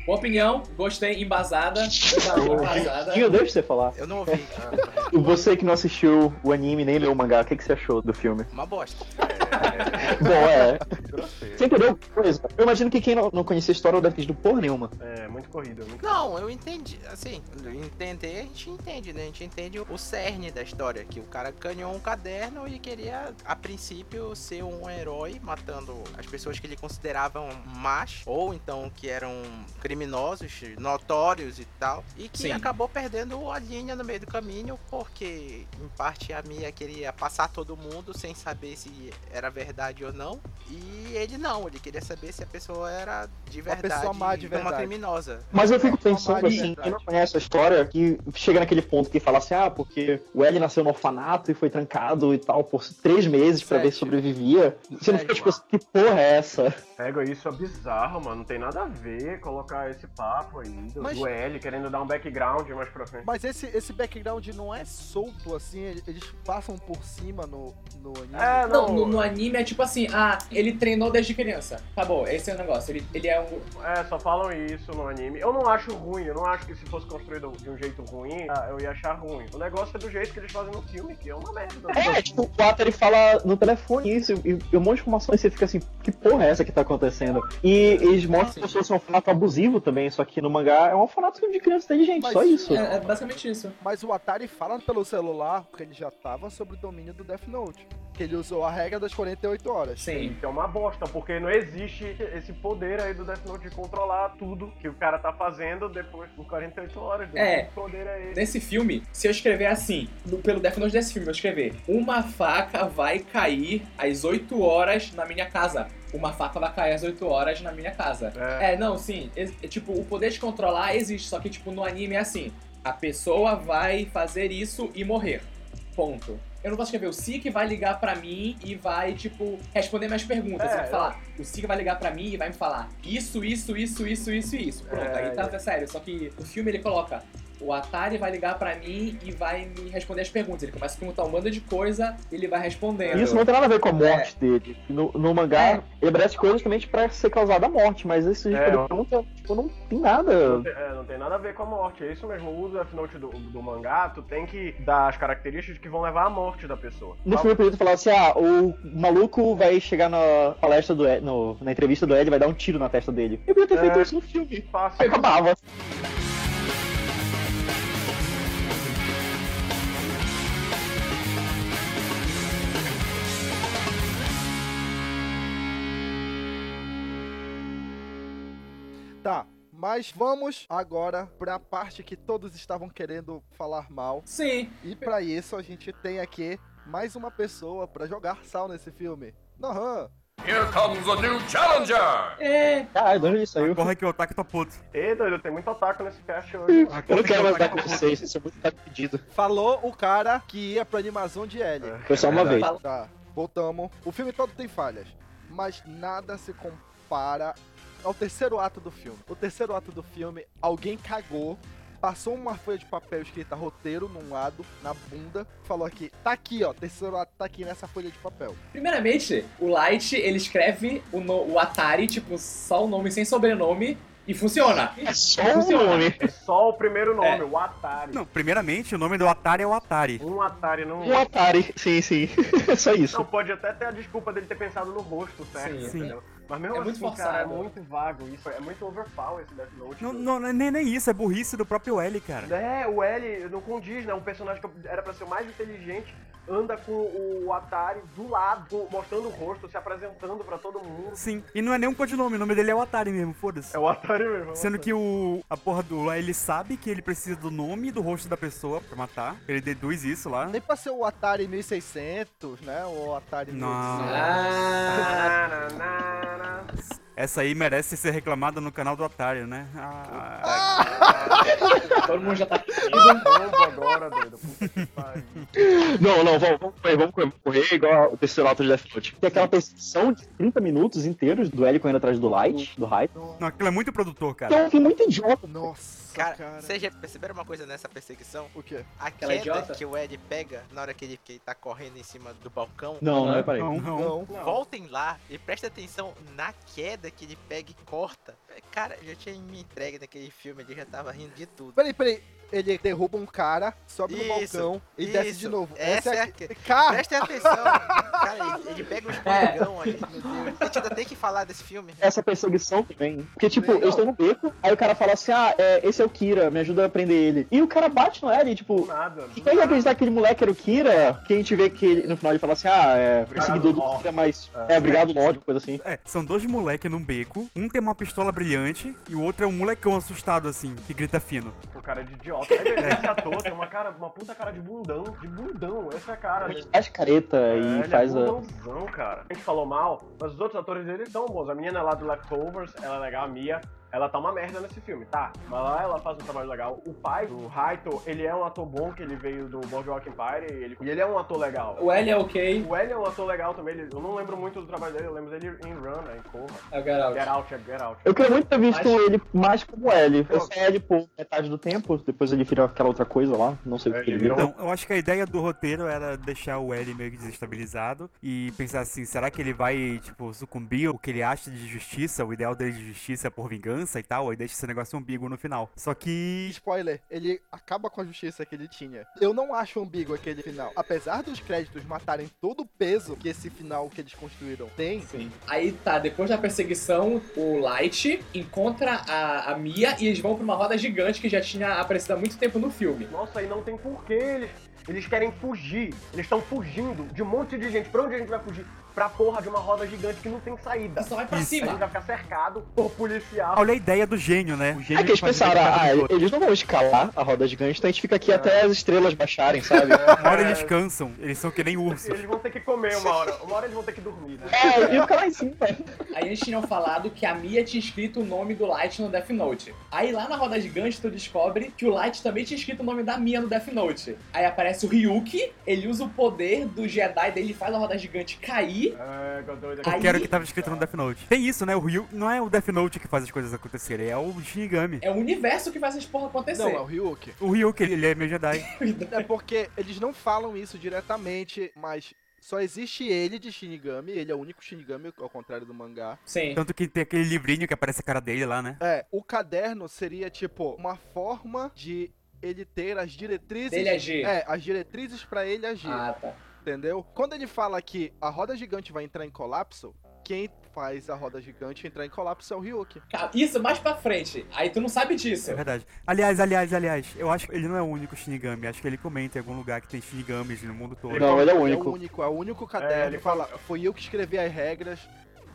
[SPEAKER 3] Boa opinião, gostei, embasada. embasada.
[SPEAKER 4] Dinho, deixa você falar.
[SPEAKER 6] Eu não ouvi.
[SPEAKER 4] E você que não assistiu o anime nem leu o mangá, o que, que você achou do filme?
[SPEAKER 6] Uma bosta.
[SPEAKER 4] Bom, é. Você entendeu? Coisa. Eu imagino que quem não, não conhecia a história não deve ter tido porra nenhuma.
[SPEAKER 5] É, muito corrido. Muito...
[SPEAKER 6] Não, eu entendi. Assim, entender, a gente entende, né? A gente entende o cerne da história. Que o cara ganhou um caderno e queria, a princípio, ser um herói, matando as pessoas que ele consideravam más, ou então que eram criminosos, notórios e tal. E que
[SPEAKER 3] Sim.
[SPEAKER 6] acabou perdendo a linha no meio do caminho, porque, em parte, a Mia queria passar todo mundo sem saber se era verdade ou não. E ele não, ele queria saber se a pessoa era de
[SPEAKER 2] Uma
[SPEAKER 6] verdade,
[SPEAKER 2] pessoa má de
[SPEAKER 6] uma
[SPEAKER 2] verdade.
[SPEAKER 6] criminosa.
[SPEAKER 4] Mas eu fico pensando assim, quem não conhece a história, que chega naquele ponto que fala assim, ah, porque o L nasceu no orfanato e foi trancado e tal por três meses pra ver se sobrevivia. Você não fica tipo assim, que porra é essa?
[SPEAKER 5] Pega isso, é bizarro, mano. Não tem nada a ver colocar esse papo aí do,
[SPEAKER 2] Mas-
[SPEAKER 5] do L querendo dar um background mais pra frente.
[SPEAKER 2] Mas esse, esse background não é solto assim, ele- eles passam por cima no, no anime.
[SPEAKER 5] É,
[SPEAKER 3] Não,
[SPEAKER 5] não.
[SPEAKER 3] no, no anime é tipo assim, ah, ele treinou desde criança. Acabou, esse é o negócio. Ele, ele é um.
[SPEAKER 5] É, só falam isso no anime. Eu não acho ruim, eu não acho que se fosse construído de um jeito ruim, ah, eu ia achar ruim. O negócio é do jeito que eles fazem no filme, que é uma merda.
[SPEAKER 4] É, tipo, o Ato ele fala no telefone isso e, e um monte de informação e você fica assim, que porra é essa que tá acontecendo? E eles mostram como se fosse um orfanato abusivo também, só que no mangá é um orfanato de criança inteligente,
[SPEAKER 2] Mas
[SPEAKER 4] só isso.
[SPEAKER 3] É, é basicamente isso.
[SPEAKER 2] Mas o Atari fala pelo celular, porque ele já tava sob o domínio do Death Note. Que ele usou a regra das das 48 horas.
[SPEAKER 3] Sim.
[SPEAKER 5] Que é uma bosta, porque não existe esse poder aí do Death Note de controlar tudo que o cara tá fazendo depois por 48 horas.
[SPEAKER 3] É.
[SPEAKER 5] Que poder é esse?
[SPEAKER 3] Nesse filme, se eu escrever assim, no- pelo Death Note desse filme, eu escrever uma faca vai cair às 8 horas na minha casa. Uma faca vai cair às 8 horas na minha casa.
[SPEAKER 5] É.
[SPEAKER 3] É, não, sim. é, tipo, o poder de controlar existe, só que, tipo, no anime é assim. A pessoa vai fazer isso e morrer. Ponto. Eu não posso escrever o Sik vai ligar pra mim e vai, tipo, responder minhas perguntas.
[SPEAKER 5] É,
[SPEAKER 3] vai falar, o Sik vai ligar pra mim e vai me falar isso, isso, isso, isso, isso isso. Pronto,
[SPEAKER 5] É,
[SPEAKER 3] aí tá
[SPEAKER 5] é.
[SPEAKER 3] sério. Só que o filme ele coloca. O Atari vai ligar pra mim e vai me responder as perguntas. Ele começa a perguntar um bando de coisa e ele vai respondendo.
[SPEAKER 4] Isso não tem nada a ver com a morte dele. No, no mangá,
[SPEAKER 3] É.
[SPEAKER 4] ele merece coisas justamente pra ser causada a morte, mas esse tipo
[SPEAKER 5] É,
[SPEAKER 4] de pergunta, tipo, não tem nada.
[SPEAKER 5] Não tem, é, não tem nada a ver com a morte. É isso mesmo. O uso Death Note do, do mangá, tu tem que dar as características que vão levar à morte da pessoa.
[SPEAKER 4] No filme, por exemplo, falar assim: ah, o maluco vai chegar na palestra do Ed, no- na entrevista do Ed e vai dar um tiro na testa dele. Eu podia ter feito
[SPEAKER 5] É.
[SPEAKER 4] isso no filme.
[SPEAKER 5] Fácil.
[SPEAKER 4] Acabava.
[SPEAKER 2] Tá, mas vamos agora pra parte que todos estavam querendo falar mal.
[SPEAKER 3] Sim.
[SPEAKER 2] E pra isso a gente tem aqui mais uma pessoa pra jogar sal nesse filme. Nohan.
[SPEAKER 7] Here comes a new challenger!
[SPEAKER 3] É.
[SPEAKER 4] Caralho, de onde ele saiu?
[SPEAKER 8] Corre que o Otaku tá puto.
[SPEAKER 5] Ei, doido, tem muito otaku nesse cast hoje.
[SPEAKER 4] Eu não quero mais dar com vocês, isso é muito tá pedido.
[SPEAKER 2] Falou o cara que ia pra animação de L.
[SPEAKER 4] Foi só uma vez.
[SPEAKER 3] Fala-
[SPEAKER 2] Tá, voltamos. O filme todo tem falhas, mas nada se compara ao terceiro ato do filme. O terceiro ato do filme, alguém cagou, passou uma folha de papel escrita roteiro num lado, na bunda, falou aqui, tá aqui ó, terceiro ato tá aqui nessa folha de papel.
[SPEAKER 3] Primeiramente, o Light, ele escreve o, no- o Atari, tipo, só o nome sem sobrenome, e funciona.
[SPEAKER 4] É só um nome.
[SPEAKER 5] É só o primeiro nome,
[SPEAKER 3] É.
[SPEAKER 5] o Atari.
[SPEAKER 8] Não, primeiramente, o nome do Atari é o Atari.
[SPEAKER 5] Um Atari não.
[SPEAKER 4] Um Atari, sim, sim. É só isso.
[SPEAKER 5] Não, pode até ter a desculpa dele ter pensado no rosto, certo?
[SPEAKER 3] Sim,
[SPEAKER 8] sim.
[SPEAKER 5] Mas mesmo
[SPEAKER 3] É
[SPEAKER 5] assim,
[SPEAKER 3] muito
[SPEAKER 5] cara, é
[SPEAKER 3] forçado.
[SPEAKER 5] muito vago isso. É muito overpower esse Death Note.
[SPEAKER 8] Não, não, nem, nem isso, é burrice do próprio L, cara.
[SPEAKER 5] É, o L não condiz, né? Um personagem que era pra ser o mais inteligente anda com o Atari do lado, mostrando o rosto, se apresentando pra todo mundo.
[SPEAKER 8] Sim, e não é nem um codinome, o nome dele é o Atari mesmo, foda-se.
[SPEAKER 5] É o Atari mesmo. é o
[SPEAKER 8] Sendo
[SPEAKER 5] Atari.
[SPEAKER 8] que o. A porra do lá, ele sabe que ele precisa do nome e do rosto da pessoa pra matar. Ele deduz isso lá.
[SPEAKER 2] Nem pra ser o Atari 1600, né, ou o Atari
[SPEAKER 8] Não.
[SPEAKER 2] 1800.
[SPEAKER 3] Ah.
[SPEAKER 8] Essa aí merece ser reclamada no canal do Atari, né? Ah,
[SPEAKER 3] todo mundo já tá.
[SPEAKER 5] Bombo agora, doido.
[SPEAKER 4] Não, não, vamos, vamos correr, vamos correr, igual o terceiro ato de Death Note. Tem aquela perseguição de 30 minutos inteiros do L correndo atrás do Light, do Raito.
[SPEAKER 8] não, aquilo é muito produtor,
[SPEAKER 4] é
[SPEAKER 8] cara.
[SPEAKER 4] um filme muito idiota.
[SPEAKER 2] Nossa,
[SPEAKER 6] Cara,
[SPEAKER 2] cara.
[SPEAKER 6] vocês já perceberam uma coisa nessa perseguição?
[SPEAKER 2] O quê?
[SPEAKER 6] A
[SPEAKER 3] Aquela
[SPEAKER 6] queda
[SPEAKER 3] idiota?
[SPEAKER 6] que o Ed pega na hora que ele, que ele tá correndo em cima do balcão.
[SPEAKER 4] Não, não, peraí.
[SPEAKER 8] Não,
[SPEAKER 2] Não.
[SPEAKER 5] Não.
[SPEAKER 6] Voltem lá e prestem atenção na queda que ele pega e corta. Cara, já tinha me entregue naquele filme, ele já tava rindo de tudo.
[SPEAKER 2] Peraí, peraí. Ele derruba um cara, sobe no
[SPEAKER 6] Isso,
[SPEAKER 2] balcão e desce
[SPEAKER 6] isso.
[SPEAKER 2] de novo.
[SPEAKER 6] Essa é a
[SPEAKER 2] que-
[SPEAKER 6] que-
[SPEAKER 2] Cara,
[SPEAKER 6] Prestem atenção. Cara, ele, ele pega um escorregão ali, meu Deus. A gente ainda tem que falar desse filme.
[SPEAKER 4] Essa perseguição que vem. Porque, tipo, eles estão no beco, aí o cara fala assim: ah, é, esse é o Kira, me ajuda a prender ele. E o cara bate no L, tipo.
[SPEAKER 5] Nada.
[SPEAKER 4] E quem ia acreditar que aquele moleque era o Kira? Que a gente vê que ele, no final ele fala assim: ah, é perseguidor do. Kira, mas. É, obrigado, Lorde, coisa assim.
[SPEAKER 8] É, são dois moleques num beco, um tem uma pistola brilhante e o outro é um molecão assustado, assim, que grita fino.
[SPEAKER 5] O cara é de idiota. Ele, ator tem uma, cara, uma puta cara de bundão. De bundão. Essa é a cara dele.
[SPEAKER 4] Faz careta
[SPEAKER 5] É,
[SPEAKER 4] e
[SPEAKER 5] ele
[SPEAKER 4] faz
[SPEAKER 5] é
[SPEAKER 4] a.
[SPEAKER 5] bundãozão, cara. A gente falou mal, mas os outros atores eles são bons. A menina lá do Leftovers, ela é legal, a Mia. Ela tá uma merda nesse filme, tá? Mas lá ela faz um trabalho legal. O pai do Raito, ele é um ator bom, que ele veio do Boardwalk Empire, e ele, e ele é um ator legal.
[SPEAKER 3] O L é ok.
[SPEAKER 5] O L é um ator legal também, ele- eu não lembro muito do trabalho dele, eu lembro dele em Run, né, em Corra.
[SPEAKER 3] É o Geralt.
[SPEAKER 5] Get Out, é Get Out.
[SPEAKER 4] Eu queria muito ter visto
[SPEAKER 3] Mas-
[SPEAKER 4] ele mais como L. Eu só L por metade do tempo, depois ele vira aquela outra coisa lá, não sei
[SPEAKER 5] É,
[SPEAKER 4] o que ele
[SPEAKER 5] ele
[SPEAKER 4] vira.
[SPEAKER 5] virou-
[SPEAKER 8] Então, eu acho que a ideia do roteiro era deixar o L meio que desestabilizado e pensar assim, será que ele vai, tipo, sucumbir o que ele acha de justiça, o ideal dele de justiça por vingança e tal, aí deixa esse negócio ambíguo no final. Só que...
[SPEAKER 2] spoiler, ele acaba com a justiça que ele tinha. Eu não acho ambíguo aquele final. Apesar dos créditos matarem todo o peso que esse final que eles construíram tem,
[SPEAKER 3] Sim. Aí tá, depois da perseguição, o Light encontra a, a Mia e eles vão pra uma roda gigante que já tinha aparecido há muito tempo no filme.
[SPEAKER 5] Nossa, e não tem porquê eles. Eles querem fugir. Eles estão fugindo de um monte de gente. Pra onde a gente vai fugir? Pra porra de uma roda gigante que não tem saída.
[SPEAKER 3] Que só vai pra
[SPEAKER 8] Isso.
[SPEAKER 5] A gente
[SPEAKER 3] cima.
[SPEAKER 5] vai ficar cercado por policial.
[SPEAKER 8] Olha a ideia do gênio, né? O gênio
[SPEAKER 4] É que eles pensaram, ah, eles não vão escalar a roda gigante, então a gente fica aqui até as estrelas baixarem, sabe?
[SPEAKER 8] Uma hora eles cansam, eles são que nem urso.
[SPEAKER 5] Eles vão ter que comer uma hora. Uma hora eles vão ter que dormir, né?
[SPEAKER 4] É, e fica lá em cima.
[SPEAKER 3] Aí eles tinham falado que a Mia tinha escrito o nome do Light no Death Note. Aí lá na roda gigante tu descobre que o Light também tinha escrito o nome da Mia no Death Note. Aí aparece o Ryuki, ele usa o poder do Jedi dele, faz a roda gigante cair.
[SPEAKER 5] É, que doido
[SPEAKER 3] Aí-
[SPEAKER 8] Porque era o que tava escrito no Death Note. Tem isso, né? O Ryu não é o Death Note que faz as coisas acontecerem, é o Shinigami.
[SPEAKER 3] É o universo que faz essas porra acontecer.
[SPEAKER 2] Não, é o Ryuki.
[SPEAKER 8] O Ryu, que ele ele é meio Jedi.
[SPEAKER 2] É porque eles não falam isso diretamente, mas só existe ele de Shinigami, ele é o único Shinigami, ao contrário do mangá.
[SPEAKER 3] Sim.
[SPEAKER 8] Tanto que tem aquele livrinho que aparece a cara dele lá, né?
[SPEAKER 2] É, o caderno seria tipo uma forma de ele ter as diretrizes.
[SPEAKER 3] Dele agir.
[SPEAKER 2] É, as diretrizes pra ele agir,
[SPEAKER 3] Ah, tá.
[SPEAKER 2] Entendeu? Quando ele fala que a roda gigante vai entrar em colapso, quem faz a roda gigante entrar em colapso é o Ryuki.
[SPEAKER 3] Cara, Isso, mais pra frente. Aí tu não sabe disso.
[SPEAKER 8] É verdade. Aliás, aliás, aliás, eu acho que ele não é o único Shinigami. Acho que ele comenta em algum lugar que tem Shinigamis no mundo todo.
[SPEAKER 4] Não, ele é o
[SPEAKER 2] é
[SPEAKER 4] único.
[SPEAKER 2] o único, é o único caderno.
[SPEAKER 5] É, ele
[SPEAKER 2] fala, foi eu que escrevi as regras.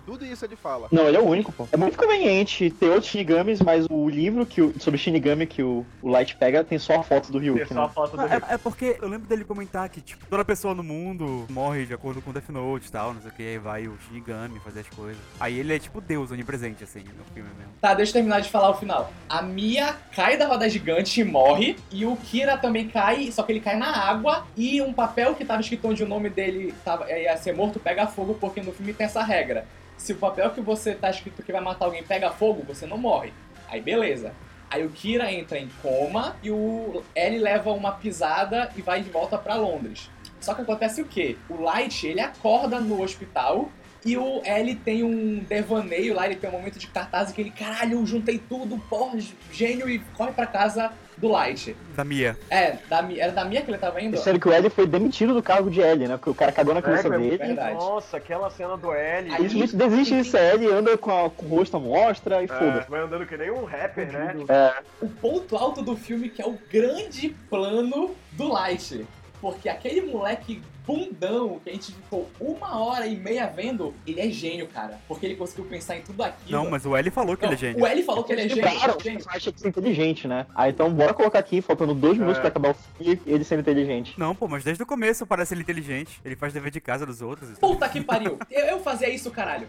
[SPEAKER 2] Tudo isso ele fala.
[SPEAKER 4] Não, ele é o único, pô. É muito conveniente ter outros Shinigamis, mas o livro que o, sobre Shinigami que o, o Light pega tem só a foto do
[SPEAKER 5] Tem
[SPEAKER 4] Ryuki,
[SPEAKER 5] só a
[SPEAKER 4] né?
[SPEAKER 5] foto do
[SPEAKER 8] Ah,
[SPEAKER 5] Rick.
[SPEAKER 8] É, é porque eu lembro dele comentar que, tipo, toda pessoa no mundo morre de acordo com Death Note e tal, não sei o que, aí vai o Shinigami fazer as coisas. Aí ele é tipo Deus onipresente, assim, no filme mesmo.
[SPEAKER 3] Tá, deixa eu terminar de falar o final. A Mia cai da roda gigante e morre. E o Kira também cai, só que ele cai na água. E um papel que tava escrito onde o nome dele tava, ia ser morto pega fogo, porque no filme tem essa regra. Se o papel que você tá escrito que vai matar alguém pega fogo, você não morre. Aí beleza. Aí o Kira entra em coma e o L leva uma pisada e vai de volta pra Londres. Só que acontece o quê? O Light, ele acorda no hospital e o L tem um devaneio lá, ele tem um momento de cartaz que ele, caralho, eu juntei tudo, porra, gênio, e corre pra casa do Light.
[SPEAKER 8] Da Mia.
[SPEAKER 3] É, da, era da Mia que ele tava indo?
[SPEAKER 4] Sério que o L foi demitido do cargo de L, né? Porque o cara cagou na cabeça
[SPEAKER 5] É, é
[SPEAKER 4] dele.
[SPEAKER 3] verdade.
[SPEAKER 5] Nossa, aquela cena do L.
[SPEAKER 3] Aí-
[SPEAKER 4] gente desiste disso, é L anda com, a- com o rosto à mostra e
[SPEAKER 5] É,
[SPEAKER 4] foda-se.
[SPEAKER 5] vai andando que nem um rapper, né?
[SPEAKER 4] É,
[SPEAKER 3] O ponto alto do filme que é o grande plano do Light. Porque aquele moleque bundão que a gente ficou uma hora e meia vendo, ele é gênio, cara. Porque ele conseguiu pensar em tudo aquilo.
[SPEAKER 8] Não, mas o L falou que
[SPEAKER 3] Não,
[SPEAKER 8] ele é gênio.
[SPEAKER 3] O L falou que ele é gênio.
[SPEAKER 4] Claro, você acha que é inteligente, né? Ah, então bora colocar aqui, faltando dois minutos
[SPEAKER 5] É.
[SPEAKER 4] pra acabar o filme, ele sendo inteligente.
[SPEAKER 8] Não, pô, mas desde o começo parece ele inteligente. Ele faz dever de casa dos outros.
[SPEAKER 3] Puta que pariu. Eu, eu fazia isso, caralho.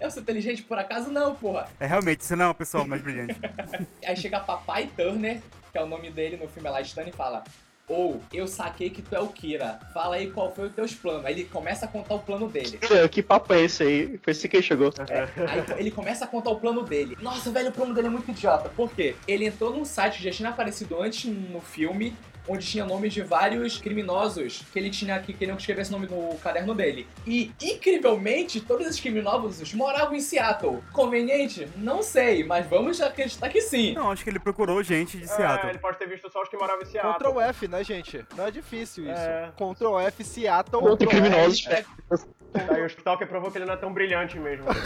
[SPEAKER 3] Eu sou inteligente por acaso? Não, porra.
[SPEAKER 8] É realmente, você não é uma pessoa mais brilhante.
[SPEAKER 3] Aí chega Papai Turner, que é o nome dele no filme Lightstone, e fala: Ou, eu saquei que tu é o Kira. Fala aí qual foi os teus planos. Aí ele começa a contar o plano dele.
[SPEAKER 4] É, Que papo é esse aí? Foi esse que chegou.
[SPEAKER 3] Aí ele começa a contar o plano dele. Nossa, velho, o plano dele é muito idiota. Por quê? Ele entrou num site que já tinha aparecido antes no filme, onde tinha nomes de vários criminosos que ele tinha que queriam que escrevesse o nome no caderno dele. E, incrivelmente, todos esses criminosos moravam em Seattle. Conveniente? Não sei, mas vamos acreditar que sim.
[SPEAKER 8] Não, acho que ele procurou gente de
[SPEAKER 5] É,
[SPEAKER 8] Seattle.
[SPEAKER 5] ele pode ter visto só os que moravam em Seattle.
[SPEAKER 2] Ctrl F, né, gente? Não é difícil isso.
[SPEAKER 5] É.
[SPEAKER 2] Ctrl F, Seattle.
[SPEAKER 4] Outro
[SPEAKER 2] Ctrl
[SPEAKER 4] criminosos.
[SPEAKER 5] O hospital que provou que ele não é tão brilhante mesmo.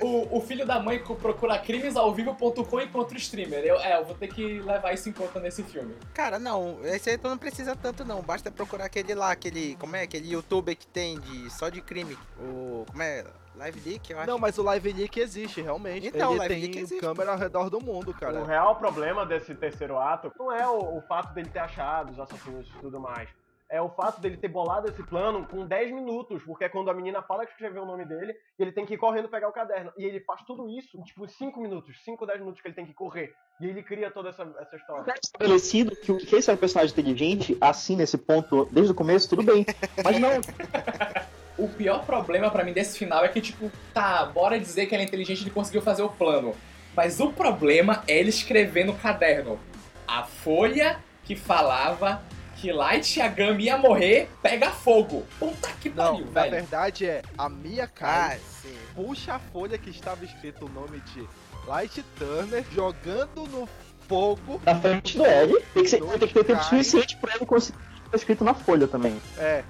[SPEAKER 3] O, o filho da mãe procura crimes ao vivo.com encontra o streamer. Eu, é, eu vou ter que levar isso em conta nesse filme.
[SPEAKER 6] Cara, não, esse aí tu não precisa tanto não. Basta procurar aquele lá, aquele. Como é? Aquele youtuber que tem de só de crime. O. Como é? Live Leak, eu acho.
[SPEAKER 2] Não, mas o Live Leak existe, realmente.
[SPEAKER 6] Então, o
[SPEAKER 2] Ele
[SPEAKER 6] Live
[SPEAKER 2] tem
[SPEAKER 6] Leak existe.
[SPEAKER 2] câmera ao redor do mundo,
[SPEAKER 5] O
[SPEAKER 2] cara.
[SPEAKER 5] real problema desse terceiro ato não é o, o fato dele ter achado os assassinos e tudo mais. É o fato dele ter bolado esse plano com 10 minutos, porque é quando a menina fala que escreveu o nome dele, e ele tem que ir correndo pegar o caderno. E ele faz tudo isso em tipo 5 minutos, 5, 10 minutos que ele tem que correr. E ele cria toda essa, essa história.
[SPEAKER 4] Estabelecido que, o- que esse é um personagem inteligente, assim, nesse ponto, desde o começo, tudo bem. Mas não,
[SPEAKER 3] O pior problema pra mim desse final é que, tipo, tá, bora dizer que ele é inteligente e ele conseguiu fazer o plano. Mas o problema é ele escrever no caderno. A folha que falava que Light Yagami ia morrer pega fogo. Puta que
[SPEAKER 2] Não,
[SPEAKER 3] pariu,
[SPEAKER 2] na
[SPEAKER 3] velho.
[SPEAKER 2] verdade é a Mia
[SPEAKER 6] Ah,
[SPEAKER 2] cai,
[SPEAKER 6] sim.
[SPEAKER 2] puxa a folha que estava escrito o nome de Light Turner, jogando no fogo.
[SPEAKER 4] na frente do L, tem que, ser, tem que ter tempo
[SPEAKER 2] caem.
[SPEAKER 4] suficiente pra ele conseguir estar escrito na folha também.
[SPEAKER 2] É.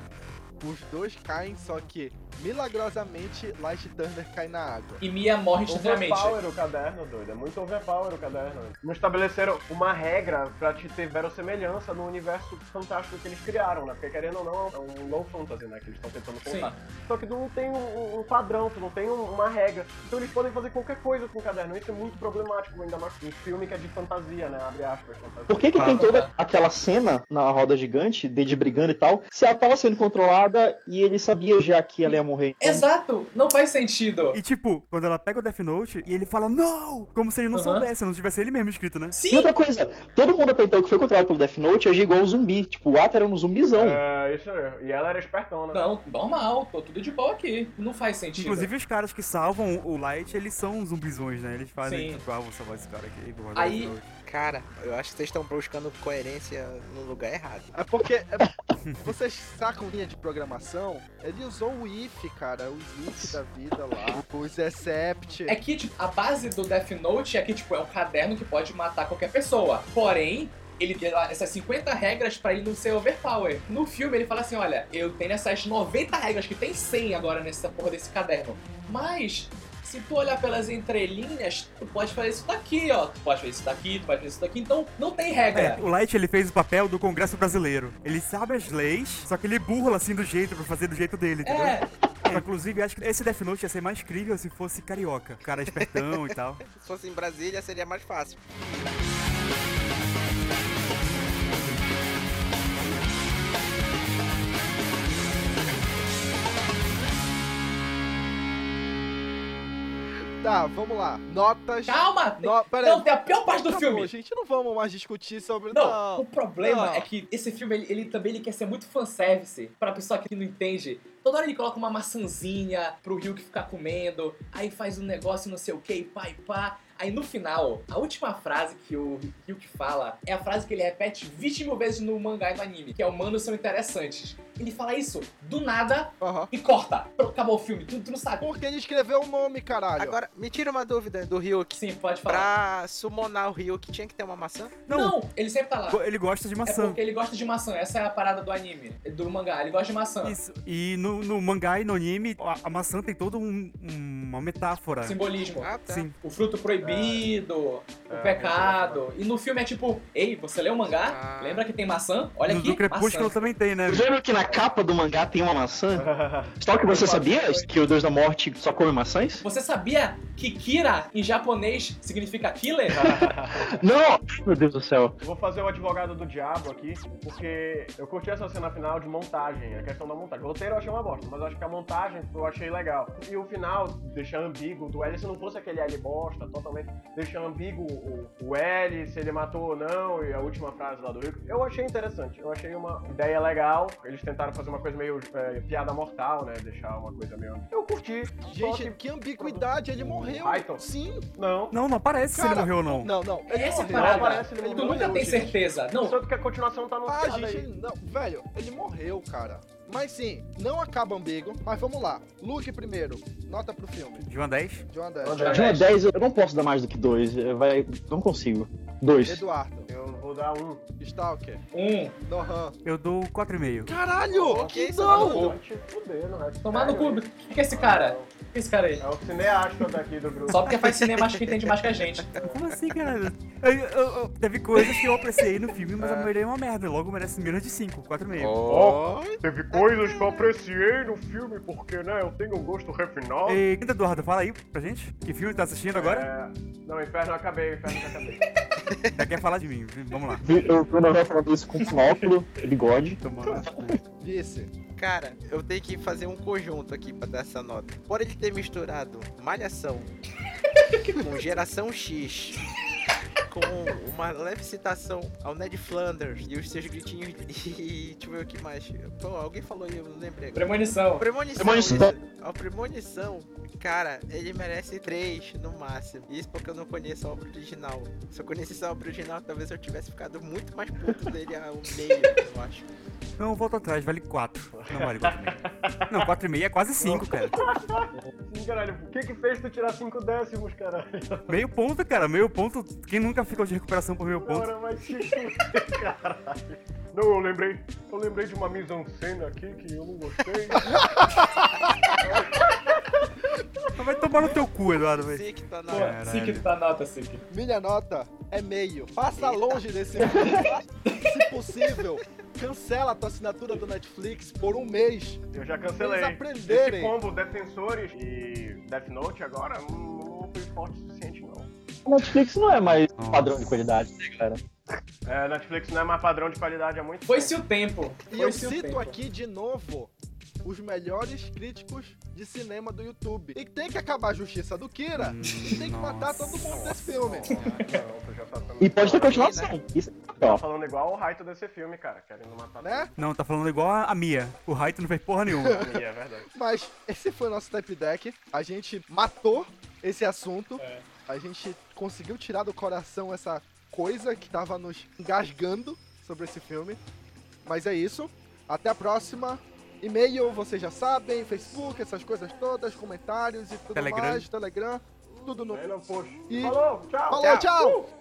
[SPEAKER 2] Os dois caem, só que Milagrosamente, Light Turner cai na água.
[SPEAKER 3] E Mia morre instantaneamente.
[SPEAKER 5] Overpower o caderno, doido. É muito overpower o caderno. Não estabeleceram uma regra pra te ter verossemelhança no universo fantástico que eles criaram, né? Porque querendo ou não, é um low fantasy, né? Que eles estão tentando contar. Só que tu não tem um, um padrão, tu não tem um- uma regra. Então eles podem fazer qualquer coisa com o caderno. Isso é muito problemático, ainda mais um filme que é de fantasia, né? Abre aspas, fantasia.
[SPEAKER 4] Por que, que tem toda aquela cena na roda gigante, dele brigando e tal, se ela tava sendo controlada e ele sabia já que ela ia morrer? Então,
[SPEAKER 3] Exato, não faz sentido.
[SPEAKER 8] E tipo, quando ela pega o Death Note e ele fala, não! Como se ele não
[SPEAKER 3] Aham.
[SPEAKER 8] soubesse, não tivesse ele mesmo escrito, né?
[SPEAKER 4] E
[SPEAKER 3] Sim,
[SPEAKER 4] outra coisa, todo mundo até então que foi controlado pelo Death Note agia igual um zumbi. Tipo, o Atta era um zumbizão.
[SPEAKER 5] É, isso aí. E ela era espertona.
[SPEAKER 3] não, normal, tô tudo de boa aqui. Não faz sentido.
[SPEAKER 8] Inclusive os caras que salvam o Light, eles são zumbizões, né? Eles fazem,
[SPEAKER 3] Sim.
[SPEAKER 8] tipo, ah, vou salvar esse cara aqui, vou
[SPEAKER 3] Aí-
[SPEAKER 8] Death Note.
[SPEAKER 6] Cara, eu acho que vocês estão buscando coerência no lugar errado.
[SPEAKER 2] É porque é- vocês sacam linha de programação? Ele usou o if, cara, os if da vida lá, os except.
[SPEAKER 3] É que, tipo, a base do Death Note é que, tipo, é um caderno que pode matar qualquer pessoa. Porém, ele tem lá essas 50 regras pra ele não ser overpower. No filme ele fala assim, olha, eu tenho essas 90 regras, que tem 100 agora nessa porra desse caderno. Mas, se tu olhar pelas entrelinhas, tu pode fazer isso daqui, ó. Tu pode fazer isso daqui, tu pode fazer isso daqui. Então, não tem regra.
[SPEAKER 8] É, o Light ele fez o papel do Congresso Brasileiro. Ele sabe as leis, só que ele burla assim do jeito, pra fazer do jeito dele, entendeu?
[SPEAKER 3] É,
[SPEAKER 8] Inclusive, acho que esse Death Note ia ser mais incrível se fosse carioca. O cara espertão e tal.
[SPEAKER 6] Se fosse em Brasília, seria mais fácil.
[SPEAKER 2] Tá, vamos lá. Notas.
[SPEAKER 3] calma!
[SPEAKER 2] No... Pera aí.
[SPEAKER 3] Não, tem a pior parte do
[SPEAKER 2] Acabou,
[SPEAKER 3] filme.
[SPEAKER 2] gente, não vamos mais discutir sobre.
[SPEAKER 3] Não,
[SPEAKER 2] Não,
[SPEAKER 3] o problema
[SPEAKER 2] não.
[SPEAKER 3] é que esse filme, ele, ele também ele quer ser muito fanservice pra pessoa que não entende. Toda hora ele coloca uma maçãzinha pro Ryuk ficar comendo, aí faz um negócio não sei o que, pá e pá. Aí no final, a última frase que o Ryuk fala é a frase que ele repete 20 mil vezes no mangá e no anime, que é humanos são interessantes. Ele fala isso do nada
[SPEAKER 2] Aham.
[SPEAKER 3] e corta. Acabou o filme, tu, tu não sabe.
[SPEAKER 2] Porque ele escreveu o nome, caralho.
[SPEAKER 6] Agora, me tira uma dúvida do Ryuk.
[SPEAKER 3] Sim, pode falar.
[SPEAKER 6] Pra summonar o Ryuk, tinha que ter uma maçã?
[SPEAKER 3] Não,
[SPEAKER 8] Não,
[SPEAKER 3] ele sempre tá lá.
[SPEAKER 8] ele gosta de
[SPEAKER 3] É
[SPEAKER 8] maçã.
[SPEAKER 3] porque ele gosta de maçã, essa é a parada do anime, do mangá, ele gosta de maçã.
[SPEAKER 8] Isso. E no, no mangá e no anime, a, a maçã tem toda um- uma metáfora.
[SPEAKER 3] Simbolismo.
[SPEAKER 6] Ah, tá.
[SPEAKER 8] Sim.
[SPEAKER 3] O fruto proibido, o
[SPEAKER 5] É,
[SPEAKER 3] pecado. E no filme é tipo, ei, você leu o mangá?
[SPEAKER 6] Ah.
[SPEAKER 3] Lembra que tem maçã? Olha
[SPEAKER 8] no
[SPEAKER 3] aqui,
[SPEAKER 8] do Crepúsculo
[SPEAKER 3] maçã.
[SPEAKER 8] também tem, né?
[SPEAKER 4] Vocês lembram que na capa do mangá tem uma maçã? Só que você sabia que o Deus da Morte só come maçãs?
[SPEAKER 3] Você sabia que Kira em japonês significa killer?
[SPEAKER 4] Não! Meu Deus do céu.
[SPEAKER 5] Eu vou fazer o advogado do diabo aqui, porque eu curti essa cena final de montagem, a questão da montagem. O roteiro eu achei uma bosta, mas eu acho que a montagem eu achei legal. E o final deixa ambíguo do L, se não fosse aquele L bosta, totalmente, deixa ambíguo o, o L, se ele matou ou não, e a última frase lá do Rico. Eu achei interessante, eu achei uma ideia legal. Eles tentaram fazer uma coisa meio é, piada mortal, né? Deixar uma coisa meio. Eu curti.
[SPEAKER 2] Gente,
[SPEAKER 5] que-
[SPEAKER 2] que ambiguidade, ele morreu.
[SPEAKER 5] Raito?
[SPEAKER 2] Sim.
[SPEAKER 5] Não.
[SPEAKER 8] Não, não aparece se ele
[SPEAKER 2] Cara,
[SPEAKER 8] morreu ou não.
[SPEAKER 2] Não, não. Ele
[SPEAKER 3] Essa é a
[SPEAKER 2] morreu.
[SPEAKER 3] parada.
[SPEAKER 5] parece ele
[SPEAKER 3] Tu
[SPEAKER 5] morreu,
[SPEAKER 3] nunca tem certeza. Não,
[SPEAKER 5] Tanto que a continuação tá
[SPEAKER 2] Ah,
[SPEAKER 5] anunciada
[SPEAKER 2] gente,
[SPEAKER 5] aí.
[SPEAKER 2] não, velho, ele morreu, cara. Mas sim, não acaba ambíguo. Mas vamos lá. Luke primeiro, nota pro filme.
[SPEAKER 8] De uma 10?
[SPEAKER 2] De uma 10.
[SPEAKER 5] André.
[SPEAKER 4] De uma 10 eu não posso dar mais do que 2. Vai... Não consigo. 2.
[SPEAKER 2] Eduardo,
[SPEAKER 5] Eu vou dar um.
[SPEAKER 2] Stalker,
[SPEAKER 3] um.
[SPEAKER 2] Nohan.
[SPEAKER 8] Eu dou 4,5.
[SPEAKER 2] Caralho!
[SPEAKER 6] Ok,
[SPEAKER 2] que não!
[SPEAKER 3] Tomar no cu. O que é esse cara? O que é esse cara aí?
[SPEAKER 5] É o cineasta daqui do grupo.
[SPEAKER 3] Só porque faz cinema, acho que entende mais que a gente.
[SPEAKER 8] Como assim, cara? Eu- eu- eu- teve coisas que eu apreciei no filme, mas a maioria é uma merda. Logo merece menos de 5, 4,5.
[SPEAKER 5] Ó, teve coisas que eu apreciei no filme, porque, né, eu tenho um gosto refinado.
[SPEAKER 8] E, Eduardo, fala aí pra gente. Que filme tá assistindo agora?
[SPEAKER 5] É... Não, Inferno eu acabei, Inferno eu acabei.
[SPEAKER 8] Já quer falar de mim. Vamos lá.
[SPEAKER 4] Eu vi o Noel falando isso com monóculo, bigode.
[SPEAKER 2] Vice.
[SPEAKER 6] Cara, eu tenho que fazer um conjunto aqui pra dar essa nota. Por ele ter misturado Malhação com Geração X, com uma leve citação ao Ned Flanders e os seus gritinhos e deixa eu ver o que mais. Pô, alguém falou aí, eu não lembrei. agora.
[SPEAKER 3] Premonição.
[SPEAKER 6] Premonição,
[SPEAKER 4] Premonição.
[SPEAKER 6] A premonição, cara, ele merece três no máximo. Isso porque eu não conheço a obra original. Se eu conhecesse a obra original, talvez eu tivesse ficado muito mais puto dele ao meio, eu acho.
[SPEAKER 8] Não, volta atrás, vale 4. Não vale 4,5. Não, 4,5 é quase 5, cara.
[SPEAKER 5] Sim, caralho, o que que fez tu tirar cinco décimos, caralho?
[SPEAKER 8] Meio ponto, cara. Meio ponto. Quem nunca ficou de recuperação por meio ponto?
[SPEAKER 5] Agora vai te caralho. Não, eu lembrei. Eu lembrei de uma mise-en-scène aqui que eu não gostei.
[SPEAKER 8] Vai tomar no teu cu, Eduardo, velho.
[SPEAKER 6] Sei que tá na
[SPEAKER 8] Caralho.
[SPEAKER 3] Sik, tá nota, Sik.
[SPEAKER 2] Minha nota é meio. Passa
[SPEAKER 6] Eita.
[SPEAKER 2] longe desse filme. Se possível, cancela a tua assinatura do Netflix por um mês.
[SPEAKER 5] Eu já cancelei.
[SPEAKER 2] Eles aprenderem.
[SPEAKER 5] Esse combo Defensores e Death Note agora não, não foi forte o suficiente,
[SPEAKER 4] Netflix não é mais
[SPEAKER 8] Nossa.
[SPEAKER 4] padrão de qualidade, né, galera?
[SPEAKER 5] É, Netflix não é mais padrão de qualidade há muito
[SPEAKER 3] Foi-se
[SPEAKER 5] tempo.
[SPEAKER 3] o tempo.
[SPEAKER 2] E eu
[SPEAKER 3] Foi-se
[SPEAKER 2] cito
[SPEAKER 3] tempo.
[SPEAKER 2] aqui de novo os melhores críticos de cinema do YouTube. E tem que acabar a justiça do Kira.
[SPEAKER 8] Hum,
[SPEAKER 2] e tem que matar
[SPEAKER 8] nossa.
[SPEAKER 2] todo mundo desse filme.
[SPEAKER 5] Tá
[SPEAKER 4] E pode ter continuação. Isso é
[SPEAKER 5] Tá falando igual o Raito desse filme, cara, querendo matar
[SPEAKER 2] Né?
[SPEAKER 8] Não, tá falando igual a Mia. O Raito não fez porra nenhuma.
[SPEAKER 5] tudo. É verdade.
[SPEAKER 2] Mas esse foi o nosso Type Deck. A gente matou esse assunto.
[SPEAKER 3] É.
[SPEAKER 2] A gente conseguiu tirar do coração essa coisa que tava nos engasgando sobre esse filme. Mas é isso. Até a próxima. E-mail, vocês já sabem, Facebook, essas coisas todas, comentários e tudo
[SPEAKER 8] Telegram.
[SPEAKER 2] mais, Telegram, tudo no. E-
[SPEAKER 5] Falou, tchau.
[SPEAKER 2] Falou, tchau!
[SPEAKER 6] Uh!